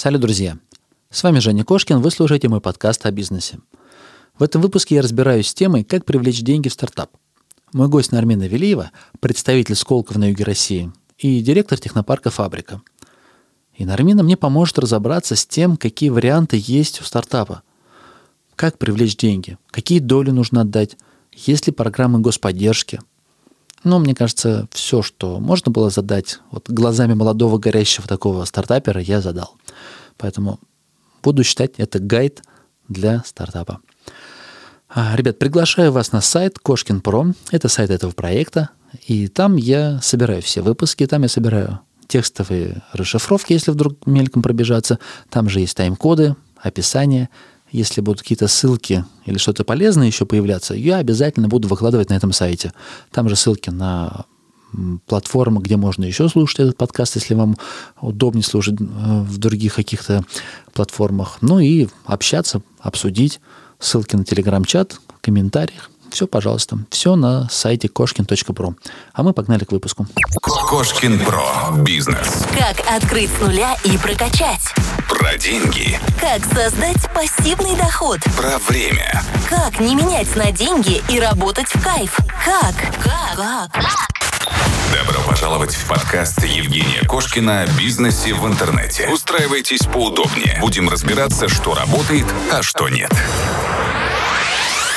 Салют, друзья! С вами Женя Кошкин, вы слушаете мой подкаст о бизнесе. В этом выпуске я разбираюсь с темой, как привлечь деньги в стартап. Мой гость Нармина Велиева, представитель Сколково на юге России и директор технопарка «Фабрика». И Нармина мне поможет разобраться с тем, какие варианты есть у стартапа. Как привлечь деньги, какие доли нужно отдать, есть ли программы господдержки. Ну, мне кажется, все, что можно было задать вот глазами молодого горящего такого стартапера, я задал. Поэтому буду считать это гайд для стартапа. А, ребят, приглашаю вас на сайт Кошкин Про. Это сайт этого проекта. И там я собираю все выпуски. Там я собираю текстовые расшифровки, если вдруг мельком пробежаться. Там же есть тайм-коды, описание. Если будут какие-то ссылки или что-то полезное еще появляться, я обязательно буду выкладывать на этом сайте. Там же ссылки на платформы, где можно еще слушать этот подкаст, если вам удобнее слушать э, в других каких-то платформах. Ну и общаться, обсудить. Ссылки на телеграм-чат, в комментариях. Все, пожалуйста. Все на сайте кошкин.про. А мы погнали к выпуску. Кошкин Про. Бизнес. Как открыть с нуля и прокачать. Про деньги. Как создать пассивный доход. Про время. Как не менять на деньги и работать в кайф. Как? Как? Как? Добро пожаловать в подкаст Евгения Кошкина о бизнесе в интернете. Устраивайтесь поудобнее. Будем разбираться, что работает, а что нет.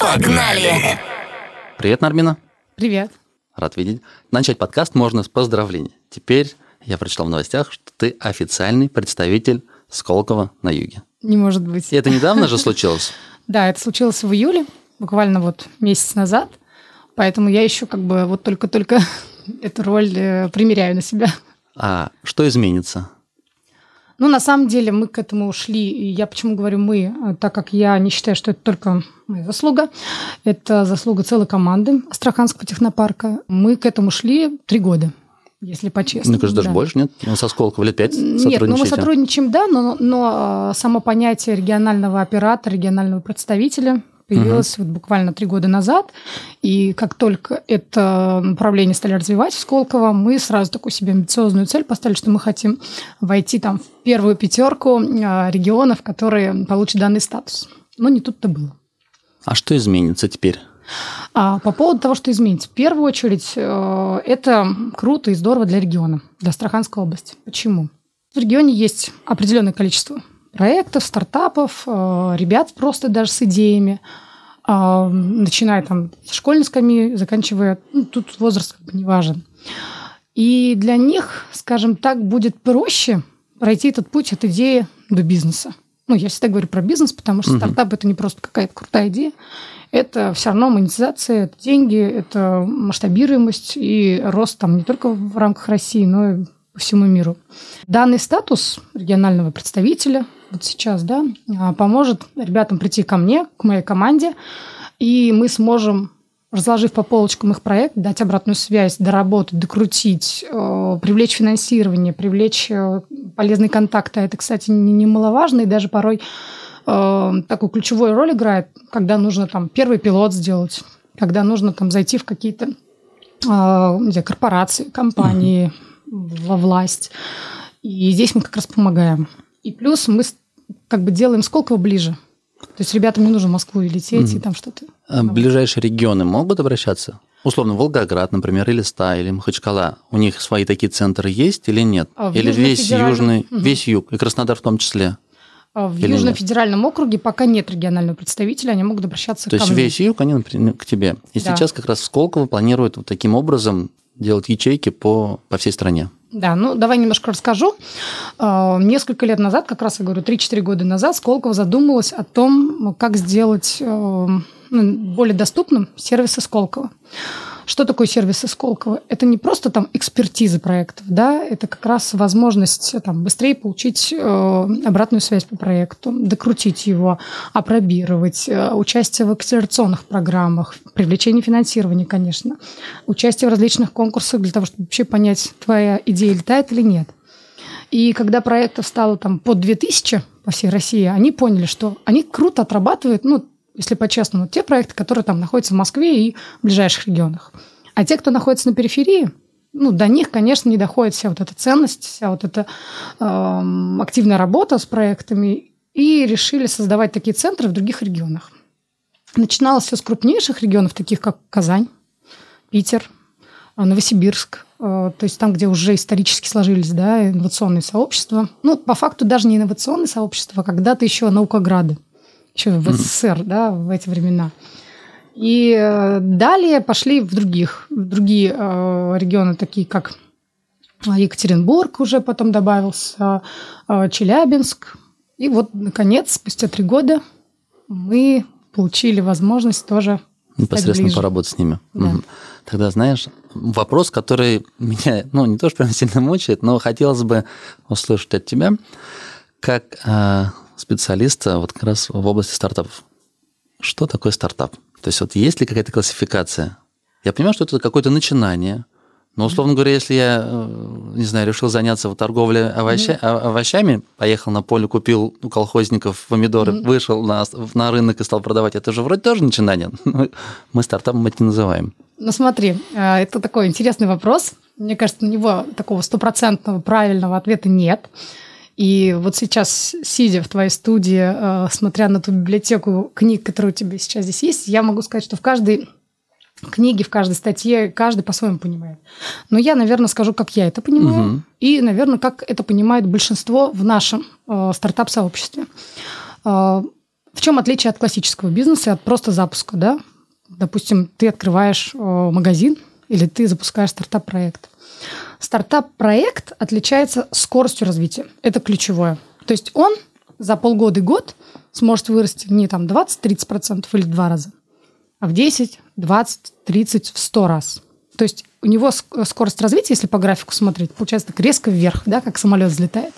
Погнали! Привет, Нармина. Привет. Рад видеть. Начать подкаст можно с поздравлений. Теперь я прочитал в новостях, что ты официальный представитель Сколково на юге. Не может быть. И это недавно же случилось? Да, это случилось в июле, буквально вот месяц назад. Поэтому я еще как бы вот только-только эту роль э, примеряю на себя. А что изменится? Ну, на самом деле мы к этому ушли. И я почему говорю мы, а, так как я не считаю, что это только моя заслуга. Это заслуга целой команды Астраханского технопарка. Мы к этому шли три года если по-честному. Мне кажется, даже да. больше, нет? Ну, со Сколково лет пять Нет, ну мы сотрудничаем, да, но, но а, само понятие регионального оператора, регионального представителя появилась угу. вот буквально три года назад. И как только это направление стали развивать в Сколково, мы сразу такую себе амбициозную цель поставили, что мы хотим войти там в первую пятерку а, регионов, которые получат данный статус. Но не тут-то было. А что изменится теперь? А, по поводу того, что изменится. В первую очередь, э, это круто и здорово для региона, для Астраханской области. Почему? В регионе есть определенное количество проектов, стартапов, э, ребят просто даже с идеями, начиная там с школьной скамьи, заканчивая, ну, тут возраст как бы не важен. И для них, скажем так, будет проще пройти этот путь от идеи до бизнеса. Ну, я всегда говорю про бизнес, потому что угу. стартап это не просто какая-то крутая идея, это все равно монетизация, это деньги, это масштабируемость и рост там не только в рамках России, но и по всему миру. Данный статус регионального представителя вот сейчас, да, а, поможет ребятам прийти ко мне, к моей команде, и мы сможем разложив по полочкам их проект, дать обратную связь, доработать, докрутить, э, привлечь финансирование, привлечь э, полезные контакты. Это, кстати, немаловажно и даже порой э, такую ключевую роль играет, когда нужно там первый пилот сделать, когда нужно там зайти в какие-то корпорации, компании, во власть. И здесь мы как раз помогаем. И плюс мы как бы делаем Сколково ближе. То есть ребятам не нужно в Москву лететь mm и там что-то. А ближайшие регионы могут обращаться? Условно, Волгоград, например, или Ста, или Махачкала. У них свои такие центры есть или нет? А или весь южный, угу. весь юг, и Краснодар в том числе? А в Южном нет? федеральном округе пока нет регионального представителя, они могут обращаться То ко есть мне. весь юг, они например, к тебе. И да. сейчас как раз Сколково планирует вот таким образом делать ячейки по, по всей стране. Да, ну давай немножко расскажу. А, несколько лет назад, как раз я говорю, 3-4 года назад, Сколково задумалась о том, как сделать э, ну, более доступным сервисы Сколково. Что такое сервисы Сколково? Это не просто там экспертиза проектов, да, это как раз возможность там, быстрее получить э, обратную связь по проекту, докрутить его, опробировать, э, участие в акселерационных программах, привлечение финансирования, конечно, участие в различных конкурсах для того, чтобы вообще понять, твоя идея летает или нет. И когда проектов стало там по 2000 по всей России, они поняли, что они круто отрабатывают, ну, если по-честному, те проекты, которые там находятся в Москве и в ближайших регионах. А те, кто находится на периферии, ну, до них, конечно, не доходит вся вот эта ценность, вся вот эта э, активная работа с проектами, и решили создавать такие центры в других регионах. Начиналось все с крупнейших регионов, таких как Казань, Питер, э, Новосибирск, э, то есть там, где уже исторически сложились да, инновационные сообщества. Ну, по факту даже не инновационные сообщества, а когда-то еще наукограды, еще в СССР, да, в эти времена. И э, далее пошли в других, в другие э, регионы, такие как Екатеринбург уже потом добавился, э, Челябинск. И вот, наконец, спустя три года мы получили возможность тоже непосредственно поработать с ними. Да. Тогда, знаешь, вопрос, который меня, ну, не то, что прям сильно мучает, но хотелось бы услышать от тебя, как э, специалиста вот как раз в области стартапов. Что такое стартап? То есть вот есть ли какая-то классификация? Я понимаю, что это какое-то начинание, но, условно говоря, если я, э, не знаю, решил заняться вот торговлей овоща, mm-hmm. овощами, поехал на поле, купил у колхозников помидоры, mm-hmm. вышел на, на рынок и стал продавать, это же вроде тоже начинание. Мы стартапом это не называем. Ну смотри, э, это такой интересный вопрос. Мне кажется, на него такого стопроцентного правильного ответа нет. И вот сейчас, сидя в твоей студии, э, смотря на ту библиотеку книг, которые у тебя сейчас здесь есть, я могу сказать, что в каждой книге, в каждой статье каждый по-своему понимает. Но я, наверное, скажу, как я это понимаю, угу. и, наверное, как это понимает большинство в нашем э, стартап-сообществе. Э, в чем отличие от классического бизнеса, от просто запуска, да? Допустим, ты открываешь э, магазин или ты запускаешь стартап-проект. Стартап-проект отличается скоростью развития. Это ключевое. То есть он за полгода и год сможет вырасти не там 20-30% или два раза, а в 10, 20, 30, в 100 раз. То есть у него скорость развития, если по графику смотреть, получается так резко вверх, да, как самолет взлетает.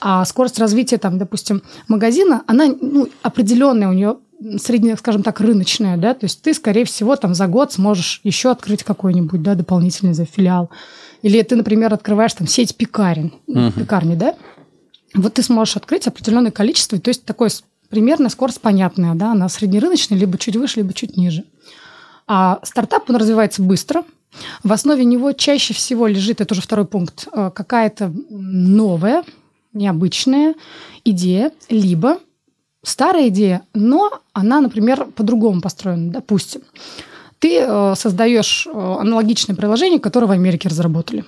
А скорость развития, там, допустим, магазина, она ну, определенная у нее средняя, скажем так, рыночная, да, то есть ты, скорее всего, там за год сможешь еще открыть какой-нибудь, да, дополнительный за филиал. Или ты, например, открываешь там сеть пекарен, uh-huh. пекарни, да, вот ты сможешь открыть определенное количество, то есть такое примерная скорость понятная, да, она среднерыночная, либо чуть выше, либо чуть ниже. А стартап, он развивается быстро, в основе него чаще всего лежит, это уже второй пункт, э, какая-то новая, необычная идея, либо старая идея, но она, например, по-другому построена. Допустим, ты э, создаешь э, аналогичное приложение, которое в Америке разработали.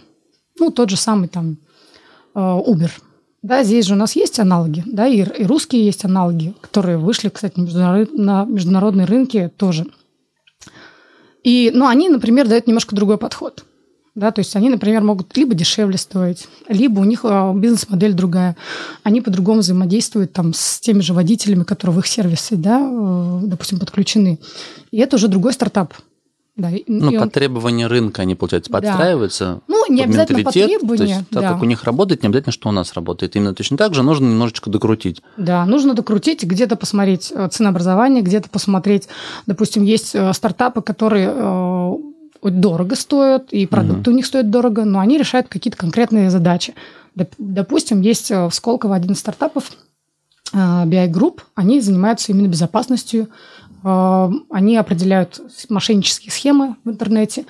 Ну, тот же самый там э, Uber. Да, здесь же у нас есть аналоги, да, и, и русские есть аналоги, которые вышли, кстати, на международные рынки тоже. И, ну, они, например, дают немножко другой подход. Да, то есть они, например, могут либо дешевле стоить, либо у них а, бизнес-модель другая. Они по-другому взаимодействуют там, с теми же водителями, которые в их сервисы, да, э, допустим, подключены. И это уже другой стартап. Да, ну, под он... требования рынка они, получается, подстраиваются. Да. Ну, не обязательно под требования. То есть, так да. как у них работает, не обязательно, что у нас работает. Именно точно так же нужно немножечко докрутить. Да, нужно докрутить, где-то посмотреть э, ценообразование, где-то посмотреть, допустим, есть э, стартапы, которые дорого стоят, и продукты угу. у них стоят дорого, но они решают какие-то конкретные задачи. Допустим, есть э, в Сколково один из стартапов, э, BI Group, они занимаются именно безопасностью, э, они определяют мошеннические схемы в интернете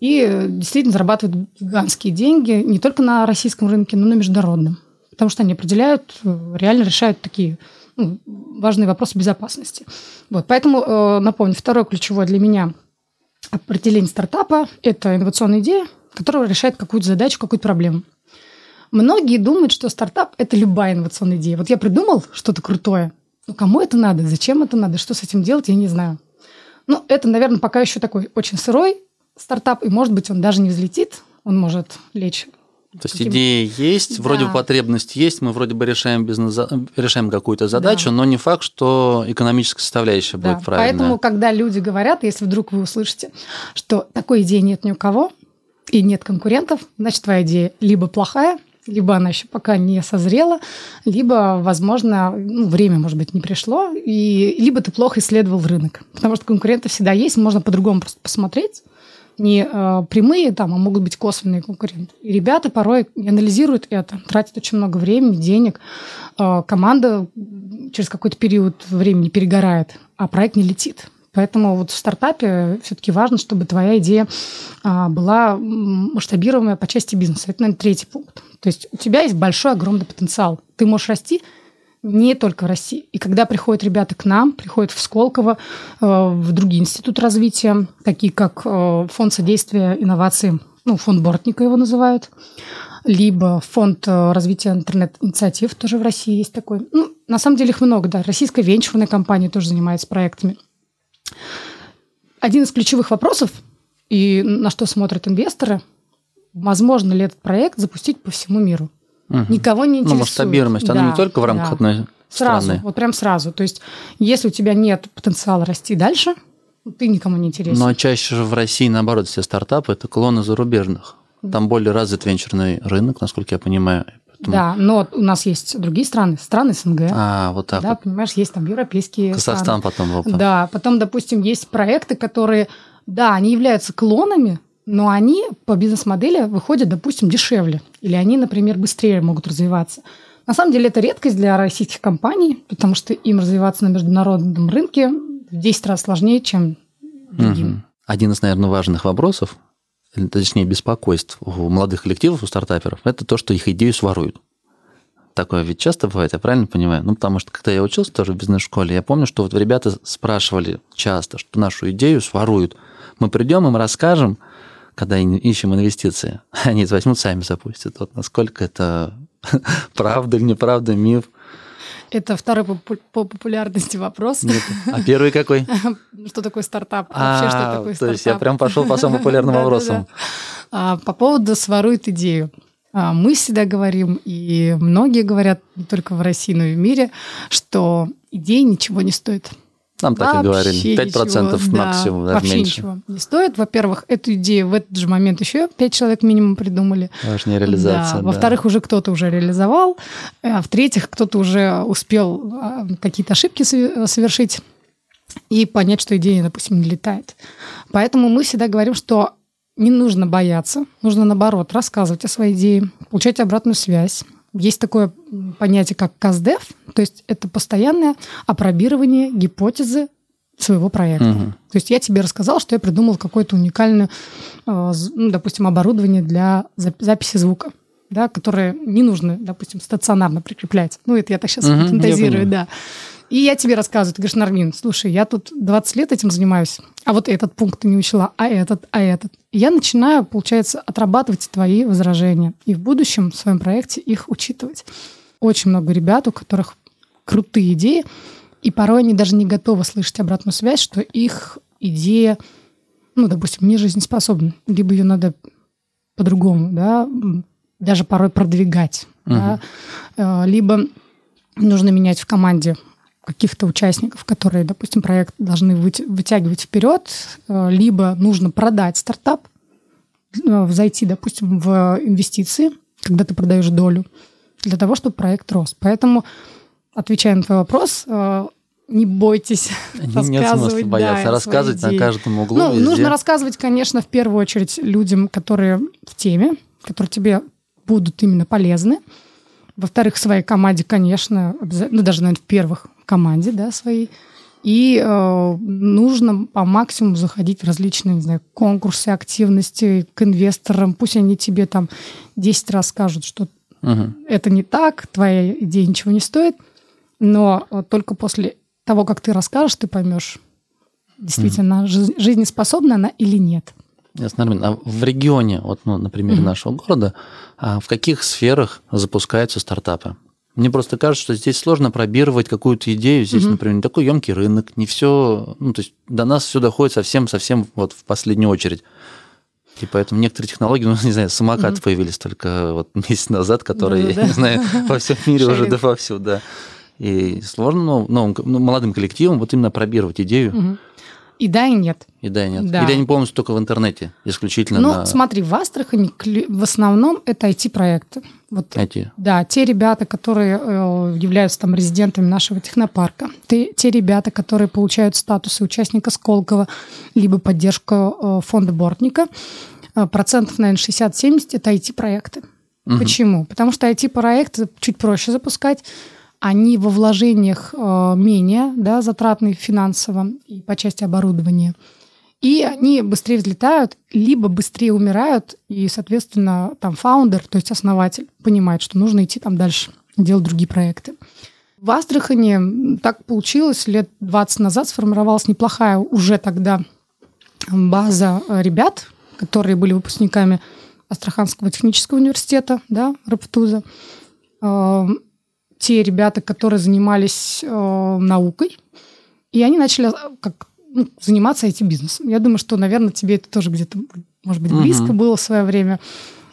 и действительно зарабатывают гигантские деньги не только на российском рынке, но и на международном. Потому что они определяют, реально решают такие ну, важные вопросы безопасности. Вот, поэтому, напомню, второе ключевое для меня определение стартапа – это инновационная идея, которая решает какую-то задачу, какую-то проблему. Многие думают, что стартап – это любая инновационная идея. Вот я придумал что-то крутое, но кому это надо, зачем это надо, что с этим делать, я не знаю. Ну, это, наверное, пока еще такой очень сырой стартап, и, может быть, он даже не взлетит, он может лечь то есть идея есть, да. вроде бы потребность есть, мы вроде бы решаем, бизнес, решаем какую-то задачу, да. но не факт, что экономическая составляющая да. будет правильная. Поэтому, когда люди говорят, если вдруг вы услышите, что такой идеи нет ни у кого и нет конкурентов, значит, твоя идея либо плохая, либо она еще пока не созрела, либо, возможно, ну, время, может быть, не пришло, и либо ты плохо исследовал рынок. Потому что конкуренты всегда есть, можно по-другому просто посмотреть, не э, прямые, там, а могут быть косвенные конкуренты. И ребята порой анализируют это, тратят очень много времени, денег. Э, команда через какой-то период времени перегорает, а проект не летит. Поэтому вот в стартапе все-таки важно, чтобы твоя идея а, была масштабируемая по части бизнеса. Это, наверное, третий пункт. То есть у тебя есть большой, огромный потенциал. Ты можешь расти не только в России. И когда приходят ребята к нам, приходят в Сколково, э, в другие институты развития, такие как э, Фонд содействия инновациям, ну, фонд Бортника его называют, либо фонд э, развития интернет-инициатив, тоже в России есть такой. Ну, на самом деле их много, да. Российская венчурная компания тоже занимается проектами. Один из ключевых вопросов, и на что смотрят инвесторы, возможно ли этот проект запустить по всему миру. Угу. Никого не ну, интересует. Ну, масштабируемость, да, она не только в рамках да. одной сразу, страны. вот прям сразу. То есть, если у тебя нет потенциала расти дальше, ты никому не интересен. Но чаще же в России, наоборот, все стартапы – это клоны зарубежных. Там более развит венчурный рынок, насколько я понимаю. Поэтому... Да, но у нас есть другие страны, страны СНГ. А, вот так Да, вот. понимаешь, есть там европейские Казахстан страны. потом. Опа. Да, потом, допустим, есть проекты, которые, да, они являются клонами, но они по бизнес-модели выходят, допустим, дешевле. Или они, например, быстрее могут развиваться. На самом деле это редкость для российских компаний, потому что им развиваться на международном рынке в 10 раз сложнее, чем другим. Угу. Один из, наверное, важных вопросов, точнее, беспокойств у молодых коллективов, у стартаперов, это то, что их идею своруют. Такое ведь часто бывает, я правильно понимаю? Ну, потому что, когда я учился тоже в бизнес-школе, я помню, что вот ребята спрашивали часто, что нашу идею своруют. Мы придем, им расскажем, когда ищем инвестиции, они возьмут, сами запустят. Вот насколько это правда или неправда, миф. Это второй по, по популярности вопрос. Нет. А первый какой? Что такое стартап? Вообще, что А, такое то есть я стартап? прям пошел по самым популярным вопросам. А, По поводу сворует идею. А, Мы всегда говорим, и многие говорят, не только в России, но и в мире, что идея ничего не стоит. Нам так и говорили. 5% ничего, да, максимум, даже вообще меньше. ничего не стоит. Во-первых, эту идею в этот же момент еще пять человек минимум придумали. Важнее реализация. Да. да. Во-вторых, уже кто-то уже реализовал. А в-третьих, кто-то уже успел а, какие-то ошибки сове- совершить и понять, что идея, допустим, не летает. Поэтому мы всегда говорим, что не нужно бояться, нужно, наоборот, рассказывать о своей идее, получать обратную связь. Есть такое понятие, как КАЗДЕФ, то есть это постоянное опробирование гипотезы своего проекта. Мгм. То есть я тебе рассказал, что я придумал какое-то уникальное, э, ну, допустим, оборудование для зап- записи звука, да, которое не нужно, допустим, стационарно прикреплять. Ну, это я так сейчас я фантазирую, да. И я тебе рассказываю, ты говоришь, Нармин, слушай, я тут 20 лет этим занимаюсь, а вот этот пункт ты не учла, а этот, а этот. И я начинаю, получается, отрабатывать твои возражения и в будущем в своем проекте их учитывать. Очень много ребят, у которых крутые идеи, и порой они даже не готовы слышать обратную связь, что их идея, ну, допустим, не жизнеспособна, либо ее надо по-другому, да, даже порой продвигать, да, Э, либо нужно менять в команде каких-то участников, которые, допустим, проект должны вытягивать вперед, э, либо нужно продать стартап, э, зайти, допустим, в инвестиции, когда ты продаешь долю, для того, чтобы проект рос. Поэтому, отвечая на твой вопрос, не бойтесь Нет рассказывать. смысла бояться. да, Рассказывать на каждом углу, Ну, везде. нужно рассказывать, конечно, в первую очередь людям, которые в теме, которые тебе будут именно полезны. Во-вторых, своей команде, конечно, ну, даже, наверное, в первых команде, да, своей. И э, нужно по максимуму заходить в различные, не знаю, конкурсы, активности к инвесторам. Пусть они тебе там 10 раз скажут, что Мгм. это не так, твоя идея ничего не стоит, но только после того, как ты расскажешь, ты поймешь, действительно, жи- жизнеспособна она или нет. Ясно, Армин. А в регионе, вот, ну, на примере нашего города, а в каких сферах запускаются стартапы? Мне просто кажется, что здесь сложно пробировать какую-то идею. Здесь, например, не такой емкий рынок, не все. Ну, то есть до нас все доходит совсем-совсем вот в последнюю очередь. И поэтому некоторые технологии, ну, не знаю, самокаты появились только вот месяц назад, которые, я Да-да-да. не знаю, во всем мире уже да вовсю, да. И сложно ну, новым, ну, молодым коллективам вот именно пробировать идею. Мгм. И да, и нет. И да, и нет. Да. Или они полностью только в интернете, исключительно Ну, на смотри, в Астрахани в основном это IT-проекты. Вот IT. Да, те ребята, которые э, являются там резидентами нашего технопарка, те, те ребята, которые получают статусы участника Сколково, либо поддержку э, фонда Бортника, э, процентов, наверное, 60-70 это IT-проекты. Почему? Потому что IT-проекты чуть проще запускать, они во вложениях э, менее да, затратные финансово и по части оборудования. И они быстрее взлетают, либо быстрее умирают, и, соответственно, там фаундер, то есть основатель, понимает, что нужно идти там дальше, делать другие проекты. В Астрахане так получилось, лет 20 назад сформировалась неплохая уже тогда база ребят, которые были выпускниками Астраханского технического университета, да, РАПТУЗа. Те ребята, которые занимались э, наукой, и они начали э, как ну, заниматься этим бизнесом. Я думаю, что, наверное, тебе это тоже где-то, может быть, близко угу. было в свое время.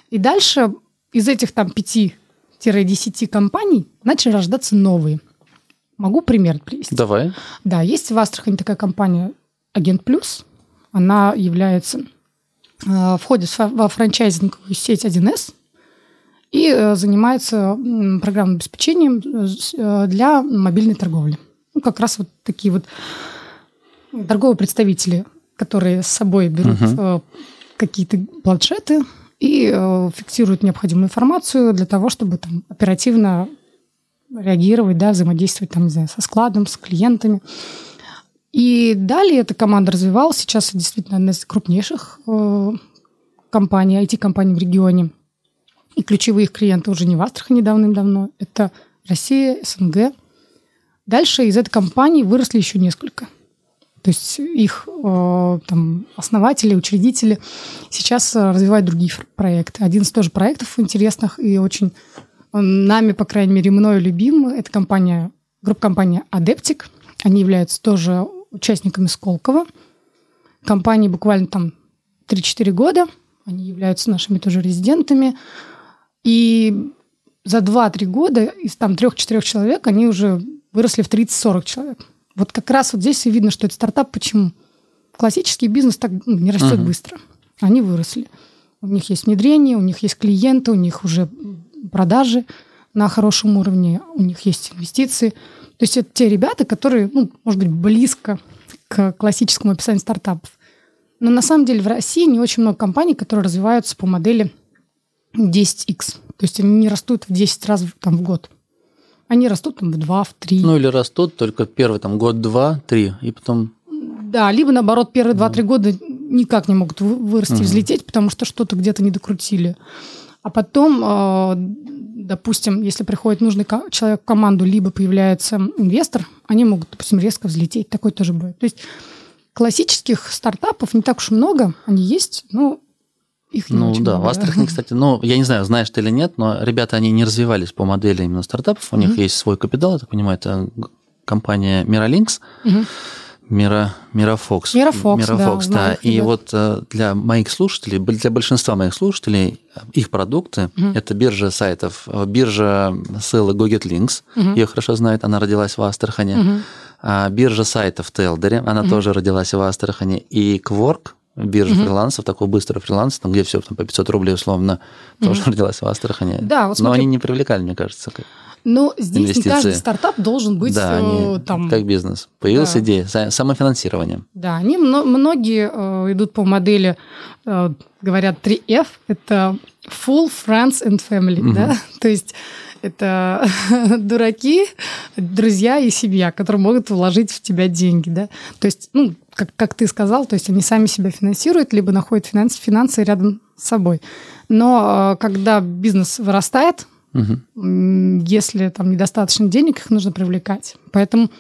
И дальше из этих там 5-10 компаний начали рождаться новые. Могу пример привести? Давай. Да, есть в Астрахани такая компания «Агент Плюс». Она является, э, входит во франчайзинговую сеть 1С и э, занимается программным обеспечением э, для мобильной торговли. Ну, как раз вот такие вот торговые представители, которые с собой берут угу. какие-то планшеты и фиксируют необходимую информацию для того, чтобы там оперативно реагировать, да, взаимодействовать там, не знаю, со складом, с клиентами. И далее эта команда развивалась. Сейчас действительно одна из крупнейших э, компаний, IT-компаний в регионе. И ключевые их клиенты уже не в Астрахани давным-давно. Это Россия, СНГ. Дальше из этой компании выросли еще несколько. То есть их э, там, основатели, учредители сейчас э, развивают другие проекты. Один из тоже проектов интересных и очень нами, по крайней мере, мною любим. Это компания, группа компания Adeptic. Они являются тоже участниками Сколково. Компании буквально там 3-4 года. Они являются нашими тоже резидентами. И за 2-3 года из там 3-4 человек они уже выросли в 30-40 человек. Вот как раз вот здесь и видно, что это стартап. Почему? Классический бизнес так ну, не растет uh-huh. быстро. Они выросли. У них есть внедрение, у них есть клиенты, у них уже продажи на хорошем уровне, у них есть инвестиции. То есть это те ребята, которые, ну, может быть, близко к классическому описанию стартапов. Но на самом деле в России не очень много компаний, которые развиваются по модели 10x. То есть они не растут в 10 раз там, в год. Они растут там в 2, в 3. Ну или растут только первый там год, два, три, и потом... Да, либо наоборот первые 2-3 года никак не могут вырасти, угу. взлететь, потому что что-то где-то не докрутили. А потом, а, допустим, если приходит нужный человек в команду, либо появляется инвестор, они могут, допустим, резко взлететь. Такое тоже бывает. То есть классических стартапов не так уж много, они есть, но их Ну очень да, много. в Астрахани, кстати, ну, я не знаю, знаешь ты или нет, но ребята, они не развивались по модели именно стартапов, у них mm-hmm. есть свой капитал, я так понимаю, это компания Miralinks. Mm-hmm Мира, Мирафокс. Мирафокс, Мирафокс, да. да. И ребят. вот э, для моих слушателей, для большинства моих слушателей, их продукты угу. это биржа сайтов, э, биржа ссылок GoGetLinks, угу. ее хорошо знают, она родилась в Астрахани. Угу. А биржа сайтов Телдере, она угу. тоже родилась в Астрахани. И Quark, биржа угу. фрилансов, такой быстрый фриланс, там, где все там, по 500 рублей условно, угу. тоже родилась в Астрахани. Да, вот смотри. Но они не привлекали, мне кажется. Но здесь инвестиции. не каждый стартап должен быть да, они, э, там. Как бизнес. Появилась да. идея самофинансирования. Да, они многие э, идут по модели, э, говорят 3F, это full friends and family, угу. да, то есть это дураки, друзья и семья, которые могут вложить в тебя деньги, да. То есть, ну, как, как ты сказал, то есть они сами себя финансируют, либо находят финансы, финансы рядом с собой. Но когда бизнес вырастает, Угу. Если там недостаточно денег, их нужно привлекать. Поэтому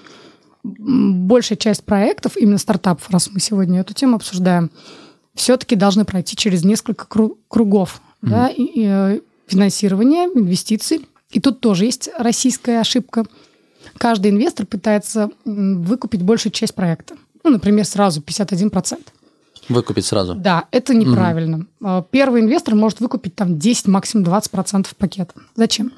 большая часть проектов, именно стартапов, раз мы сегодня эту тему обсуждаем, все-таки должны пройти через несколько кругов угу. да, и, и, э, финансирования, инвестиций. И тут тоже есть российская ошибка. Каждый инвестор пытается выкупить большую часть проекта. Ну, например, сразу 51%. Выкупить сразу? Да, это неправильно. Угу. Первый инвестор может выкупить там 10, максимум 20% пакета. Зачем?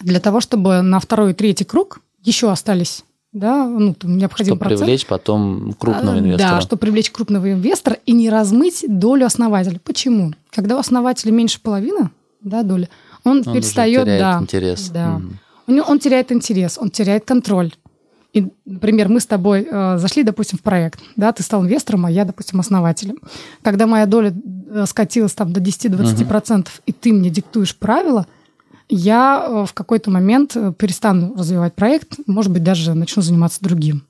Для того, чтобы на второй и третий круг еще остались да, ну, там необходим чтобы процент. привлечь потом крупного а, инвестора. Да, чтобы привлечь крупного инвестора и не размыть долю основателя. Почему? Когда у основателя меньше половины да, доли, он, он перестает... да, интерес. Да. У него, он теряет интерес, он теряет контроль. И, например, мы с тобой э, зашли, допустим, в проект, да, ты стал инвестором, а я, допустим, основателем. Когда моя доля э, скатилась там до 10-20%, uh-huh. и ты мне диктуешь правила, я э, в какой-то момент э, перестану развивать проект, может быть, даже начну заниматься другим.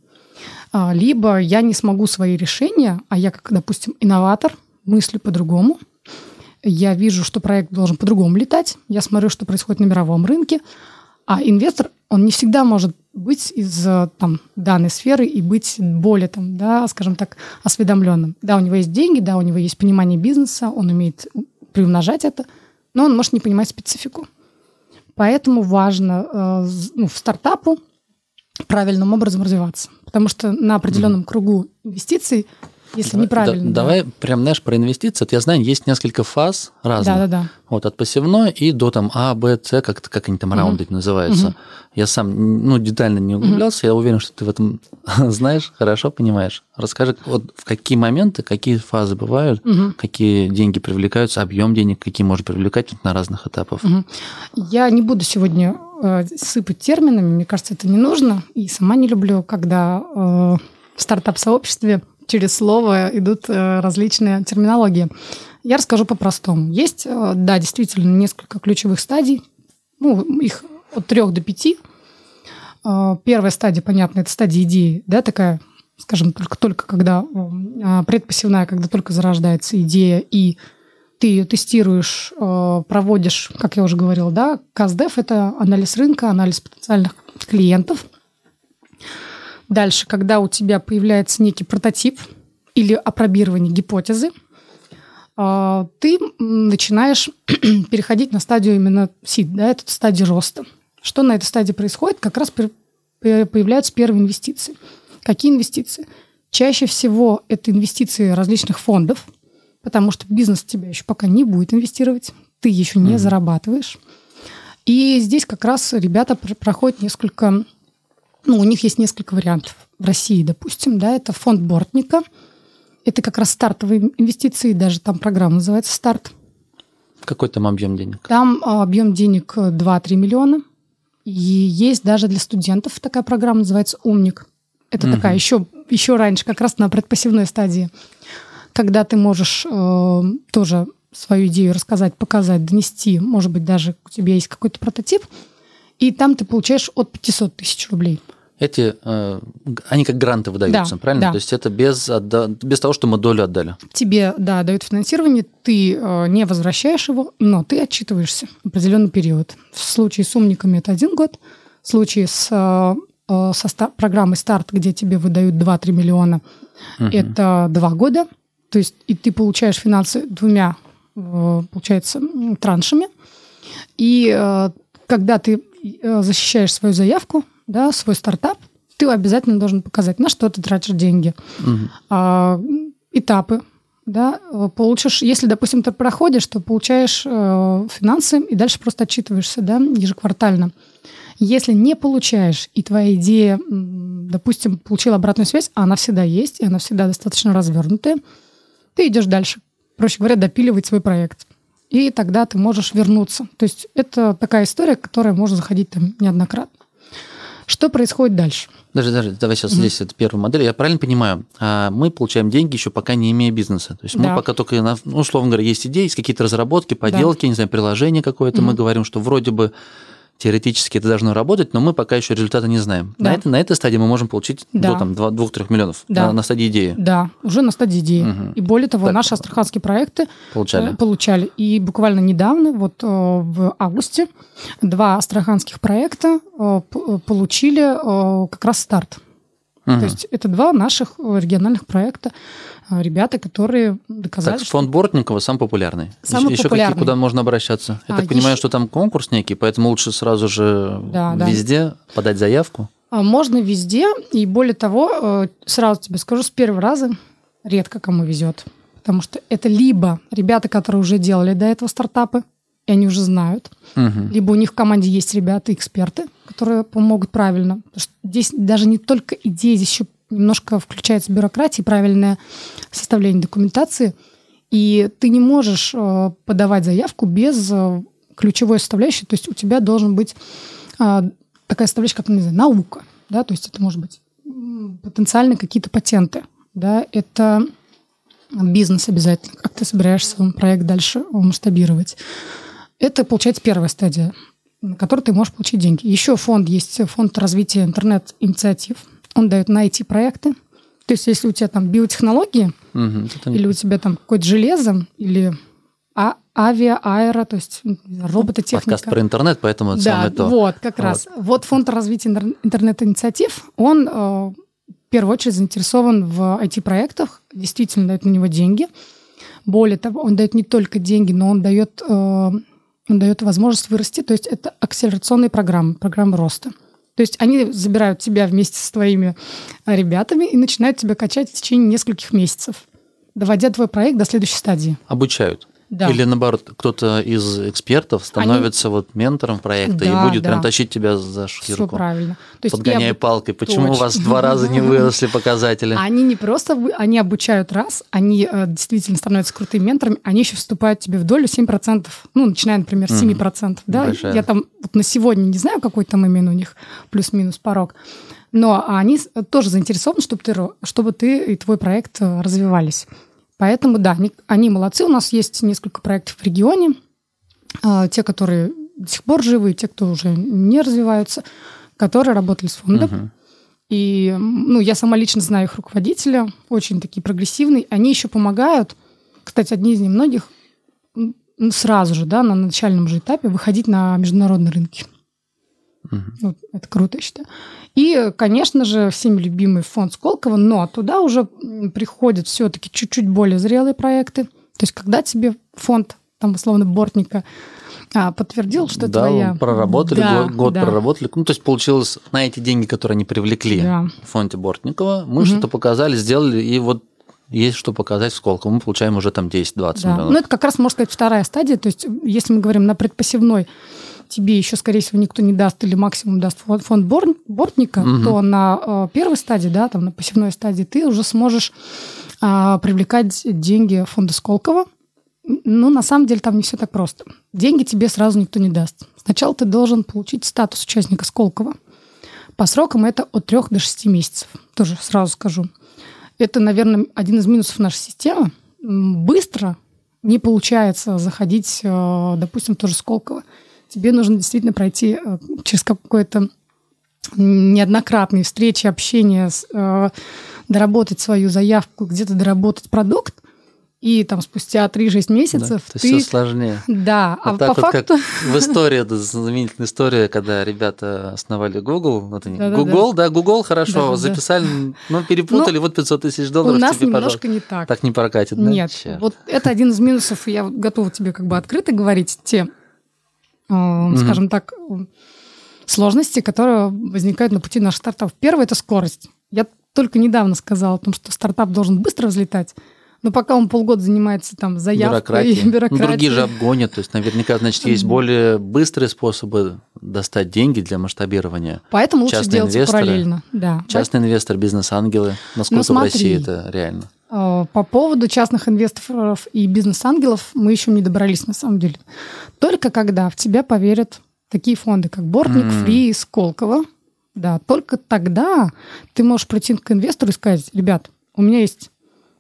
А, либо я не смогу свои решения, а я, как, допустим, инноватор, мыслю по-другому, я вижу, что проект должен по-другому летать, я смотрю, что происходит на мировом рынке, а инвестор, он не всегда может быть из э, там, данной сферы и быть более, там, да, скажем так, осведомленным. Да, у него есть деньги, да, у него есть понимание бизнеса, он умеет приумножать это, но он может не понимать специфику. Поэтому важно э, ну, в стартапу правильным образом развиваться. Потому что на определенном кругу инвестиций если неправильно. Да, давай прям, знаешь, про инвестиции. Вот я знаю, есть несколько фаз разных. Да, да, да. Вот от посевной и до там А, Б, С, как, как они там раунды угу. называются. Угу. Я сам, ну, детально не углублялся, угу. я уверен, что ты в этом знаешь, хорошо понимаешь. Расскажи, вот в какие моменты, какие фазы бывают, угу. какие деньги привлекаются, объем денег, какие можно привлекать на разных этапах. Угу. Я не буду сегодня э, сыпать терминами, мне кажется, это не нужно. И сама не люблю, когда э, в стартап-сообществе через слово идут э, различные терминологии. Я расскажу по-простому. Есть, э, да, действительно, несколько ключевых стадий. Ну, их от трех до пяти. Э, первая стадия, понятно, это стадия идеи, да, такая, скажем, только, только когда предпосевная, когда только зарождается идея, и ты ее тестируешь, проводишь, как я уже говорила, да, КАЗДЕФ – это анализ рынка, анализ потенциальных клиентов – Дальше, когда у тебя появляется некий прототип или опробирование гипотезы, а, ты начинаешь переходить на стадию именно сид, да, это стадия роста. Что на этой стадии происходит? Как раз появляются первые инвестиции. Какие инвестиции? Чаще всего это инвестиции различных фондов, потому что бизнес тебя еще пока не будет инвестировать, ты еще не mm-hmm. зарабатываешь. И здесь как раз ребята проходят несколько ну, у них есть несколько вариантов. В России, допустим, да, это фонд Бортника. Это как раз стартовые инвестиции, даже там программа называется «Старт». Какой там объем денег? Там а, объем денег 2-3 миллиона. И есть даже для студентов такая программа, называется «Умник». Это угу. такая еще, еще раньше, как раз на предпосевной стадии, когда ты можешь э, тоже свою идею рассказать, показать, донести, может быть, даже у тебя есть какой-то прототип, и там ты получаешь от 500 тысяч рублей эти, э, они как гранты выдаются, да, правильно? Да. То есть это без, без того, что мы долю отдали. Тебе, да, дают финансирование, ты э, не возвращаешь его, но ты отчитываешься определенный период. В случае с умниками это один год, в случае с, э, со ста- программой «Старт», где тебе выдают 2-3 миллиона, угу. это два года. То есть и ты получаешь финансы двумя, получается, траншами. И когда ты защищаешь свою заявку, да, свой стартап, ты обязательно должен показать, на что ты тратишь деньги. Угу. А, этапы, да, получишь, если, допустим, ты проходишь, то получаешь э, финансы и дальше просто отчитываешься, да, ежеквартально. Если не получаешь, и твоя идея, допустим, получила обратную связь, а она всегда есть, и она всегда достаточно развернутая, ты идешь дальше. Проще говоря, допиливать свой проект. И тогда ты можешь вернуться. То есть это такая история, которая может заходить там неоднократно. Что происходит дальше? Даже, даже, давай сейчас mm-hmm. здесь это первая модель. Я правильно понимаю, а, мы получаем деньги еще пока не имея бизнеса. То есть да. мы пока только, ну, условно говоря, есть идеи, есть какие-то разработки, поделки, да. не знаю, приложение какое-то. Mm-hmm. Мы говорим, что вроде бы теоретически это должно работать, но мы пока еще результата не знаем. Да. На, это, на этой стадии мы можем получить да. до там, 2-3 миллионов да. на, на стадии идеи. Да, уже на стадии идеи. Угу. И более того, так. наши астраханские проекты получали. Э, получали. И буквально недавно, вот э, в августе, два астраханских проекта э, получили как раз старт. Угу. То есть это два наших региональных проекта. А, ребята, которые доказали, так, фонд Бортникова самый популярный. Самый еще популярный. какие, куда можно обращаться? Я а, так понимаю, что там конкурс некий, поэтому лучше сразу же да, везде да. подать заявку? А, можно везде, и более того, э, сразу тебе скажу, с первого раза редко кому везет. Потому что это либо ребята, которые уже делали до этого стартапы, и они уже знают, угу. либо у них в команде есть ребята, эксперты, которые помогут правильно. Потому что здесь даже не только идея, здесь еще немножко включается бюрократия, правильное составление документации, и ты не можешь э, подавать заявку без э, ключевой составляющей, то есть у тебя должен быть э, такая составляющая, как, не знаю, наука, да, то есть это может быть потенциально какие-то патенты, да, это бизнес обязательно, как ты собираешься свой проект дальше масштабировать. Это, получается, первая стадия. на который ты можешь получить деньги. Еще фонд есть, фонд развития интернет-инициатив. Он дает на IT-проекты. То есть если у тебя там биотехнологии, не- или у тебя там какое-то железо, или а- авиа, аэро, то есть робототехника. Подкаст про интернет, поэтому это Да, самое то. вот, как Вот. раз. Вот фонд развития интер- интернет-инициатив, он э, в первую очередь заинтересован в IT-проектах, действительно дает на него деньги. Более того, он дает не только деньги, но он дает, э, дает возможность вырасти, то есть это акселерационные программы, программы роста. То есть они забирают тебя вместе с твоими э, ребятами и начинают тебя качать в течение нескольких месяцев, доводя твой проект до следующей стадии. Обучают. Да. Или наоборот, кто-то из экспертов становится вот ментором проекта Да, и будет да. прям тащить тебя за Все шкирку. правильно. То есть Подгоняя обу- палкой. Почему у вас Точно. два раза не выросли показатели? Они не просто, они обучают раз, они э, действительно становятся крутыми менторами, они еще вступают тебе в долю 7%, ну, начиная, например, с 7%. Да? Большая. Я там вот на сегодня не знаю, какой там именно у них плюс-минус порог, но они с- тоже заинтересованы, чтобы ты, чтобы ты и твой проект э, развивались. Поэтому, да, они, они молодцы. У нас есть несколько проектов в регионе. А, Те, которые до сих пор живы, те, кто уже не развиваются, которые работали с фондом. Мгм. И ну, я сама лично знаю их руководителя, очень такие прогрессивные. Они еще помогают, кстати, одни из немногих, сразу же, да, на начальном же этапе выходить на международные рынки. Мгм. Вот, это круто, я считаю. И, конечно же, всеми любимый фонд Сколково, но туда уже приходят все-таки чуть-чуть более зрелые проекты. То есть, когда тебе фонд, там, условно, Бортника а, подтвердил, что да, твоя... проработали, Да, год, год да. проработали. Ну, то есть получилось на эти деньги, которые они привлекли Да. в фонде Бортникова, мы Мгм. что-то показали, сделали, и вот есть что показать в Сколково. Мы получаем уже там 10-20 Да. миллионов. Ну, это как раз, можно сказать, вторая стадия. То есть, если мы говорим на предпосевной, тебе еще, скорее всего, никто не даст или максимум даст фонд, фонд Бор- Бортника, Мгм. то на э, первой стадии, да, там на посевной стадии ты уже сможешь а, привлекать деньги фонда Сколково. Ну, на самом деле, там не все так просто. Деньги тебе сразу никто не даст. Сначала ты должен получить статус участника Сколково. По срокам это от 3 до 6 месяцев. Тоже сразу скажу. Это, наверное, один из минусов нашей системы. Быстро не получается заходить, э, допустим, в то же Сколково. Тебе нужно действительно пройти э, через какое-то неоднократные встречи, общение, э, доработать свою заявку, где-то доработать продукт, и там спустя 3-6 Да, месяцев есть ты... все сложнее. Да, а Вот так по вот, факту... в истории, это знаменитая история, когда ребята основали Google. Вот они, Да-да-да. Google, да, Google, хорошо, Да-да-да. записали, но перепутали, вот 500 тысяч У долларов нас тебе, немножко пожалуйста. не так. Так не прокатит, да? Нет, вот это один из минусов, я готова тебе как бы открыто говорить, те, э, скажем так, сложности, которые возникают на пути наших стартапов. Первое – это скорость. Я только недавно сказала о том, что стартап должен быстро взлетать, но пока он полгода занимается там заявкой, Бюрократия. Ну, бюрократией, другие же обгонят. То есть, наверняка, значит, есть более быстрые способы достать деньги для масштабирования. поэтому лучше частные делать инвесторы, параллельно. Да. Частный инвестор, бизнес-ангелы. Насколько в Ну, смотри. России это реально? Э, По поводу частных инвесторов и бизнес-ангелов мы еще не добрались, на самом деле. Только когда в тебя поверят такие фонды, как Бортник, М. Фри, Сколково, да, только тогда ты можешь прийти к инвестору и сказать, ребят, у меня есть,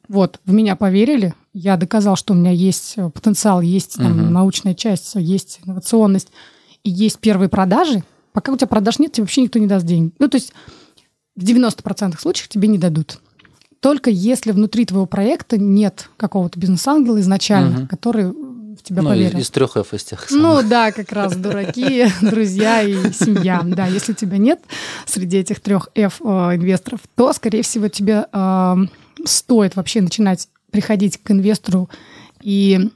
вот, в меня поверили, я доказал, что у меня есть э, потенциал, есть там, Мгм. научная часть, есть инновационность, и есть первые продажи. Пока у тебя продаж нет, тебе вообще никто не даст деньги. Ну, то есть в 90% случаев тебе не дадут. Только если внутри твоего проекта нет какого-то бизнес-ангела изначально, Мгм. который в тебя Ну, из, поверил. из трех F из тех Ну самых. да, как раз дураки, друзья и семья. Да, если тебя нет среди этих трех F э, инвесторов, то, скорее всего, тебе э, стоит вообще начинать приходить к инвестору и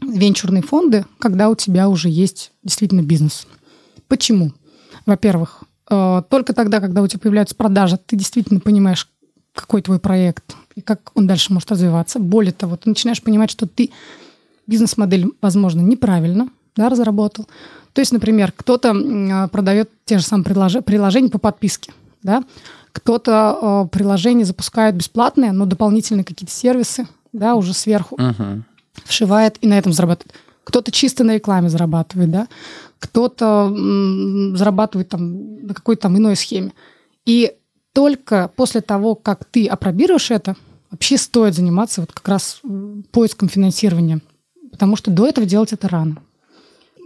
венчурные фонды, когда у тебя уже есть действительно бизнес. Почему? Во-первых, э, только тогда, когда у тебя появляются продажи, ты действительно понимаешь, какой твой проект и как он дальше может развиваться. Более того, ты начинаешь понимать, что ты бизнес-модель, возможно, неправильно да, разработал. То есть, например, кто-то м, продает те же самые прилож- приложения по подписке, да? Кто-то э, приложение запускает бесплатное, но дополнительные какие-то сервисы, да, уже сверху Мгм. вшивает и на этом зарабатывает. Кто-то чисто на рекламе зарабатывает, да, кто-то м, зарабатывает там на какой-то там иной схеме. И только после того, как ты опробируешь это, вообще стоит заниматься вот как раз поиском финансирования, потому что до этого делать это рано.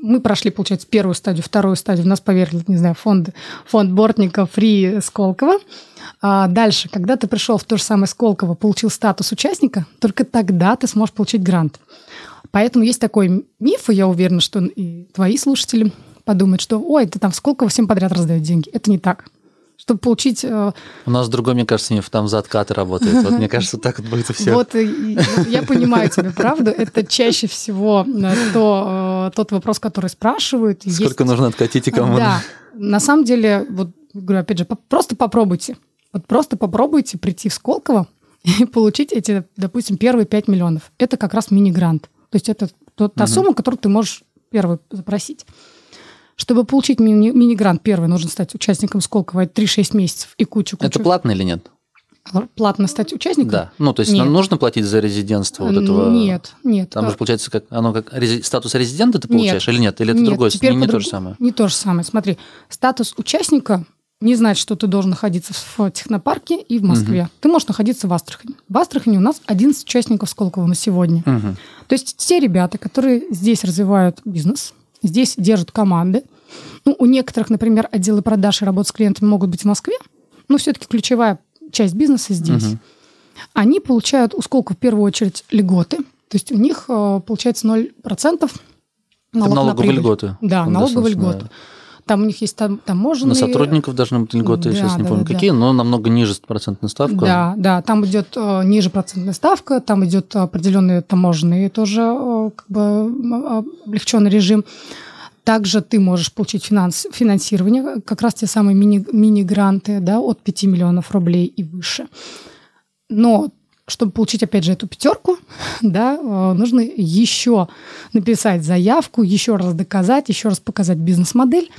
Мы прошли, получается, первую стадию, вторую стадию. В нас поверили, не знаю, фонды, фонд Бортника, Фри, Сколково. А дальше, когда ты пришел в то же самое Сколково, получил статус участника, только тогда ты сможешь получить грант. Поэтому есть такой миф, и я уверена, что и твои слушатели подумают, что ой, ты там в Сколково всем подряд раздают деньги. Это не так чтобы получить... Э, у нас другой, мне кажется, там за откаты работает. Вот мне кажется, так вот будет все. Вот я понимаю тебе правду. Это чаще всего э, то, э, тот вопрос, который спрашивают. Сколько нужно откатить и кому? Да. На самом деле, вот говорю, опять же, просто попробуйте. Вот просто попробуйте прийти в Сколково и получить эти, допустим, первые 5 миллионов. Это как раз мини-грант. То есть это та сумма, которую ты можешь первый запросить. Чтобы получить мини- мини-грант, первый нужно стать участником Сколково 3-6 месяцев и кучу-кучу. Это платно или нет? Платно стать участником? Да. Ну, то есть нет. нам нужно платить за резидентство вот этого? Нет, нет. Там же получается, как оно как рези... статус резидента ты получаешь нет, или нет? Или это нет, другое? Теперь не, не то же самое? Не то же самое. Смотри, статус участника не значит, что ты должен находиться в технопарке и в Москве. Угу. Ты можешь находиться в Астрахани. В Астрахани у нас 11 участников Сколково на сегодня. Угу. То есть те ребята, которые здесь развивают бизнес, здесь держат команды, ну, у некоторых, например, отделы продаж и работы с клиентами могут быть в Москве, но все-таки ключевая часть бизнеса здесь. Угу. Они получают у Сколково в первую очередь льготы, то есть у них э, получается 0% налог налоговые на льготы. Да, налоговые льготы. Там у них есть там, таможенные... На сотрудников должны быть льготы, да, сейчас не да, помню да, какие, но намного ниже процентная ставка. Да, да, там идет э, ниже процентная ставка, там идет определенные таможенные тоже э, как бы облегченный режим. Также ты можешь получить финанс, финансирование, как раз те самые мини, мини-гранты да, от 5 миллионов рублей и выше. Но чтобы получить, опять же, эту пятерку, да, э, нужно еще написать заявку, еще раз доказать, еще раз показать бизнес-модель,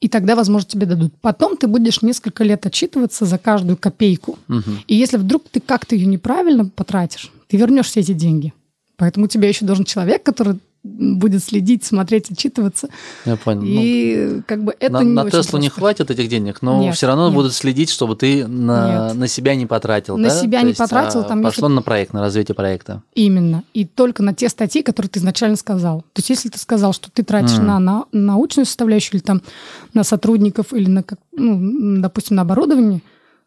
и тогда, возможно, тебе дадут. Потом ты будешь несколько лет отчитываться за каждую копейку. Угу. И если вдруг ты как-то ее неправильно потратишь, ты вернешь все эти деньги. Поэтому у тебя еще должен человек, который будет следить, смотреть, отчитываться. Я понял. И ну, как бы это на, не на Теслу не хватит этих денег, но нет, все равно нет. будут следить, чтобы ты на, на себя не потратил. На да? себя То не есть, потратил. А, там пошло если... на проект, на развитие проекта. Именно. И только на те статьи, которые ты изначально сказал. То есть если ты сказал, что ты тратишь mm. на, на научную составляющую или там на сотрудников или на, ну, допустим, на оборудование,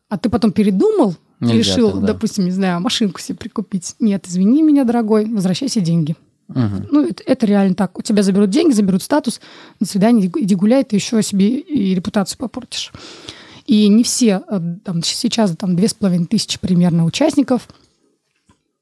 а ты потом передумал, Нельзя решил, так, да. допустим, не знаю, машинку себе прикупить. Нет, извини меня, дорогой, возвращайся деньги. Угу. Ну, это, это реально так. У тебя заберут деньги, заберут статус, до свидания, иди гуляй, ты еще себе и репутацию попортишь. И не все, э, там, сейчас там две с половиной тысячи примерно участников,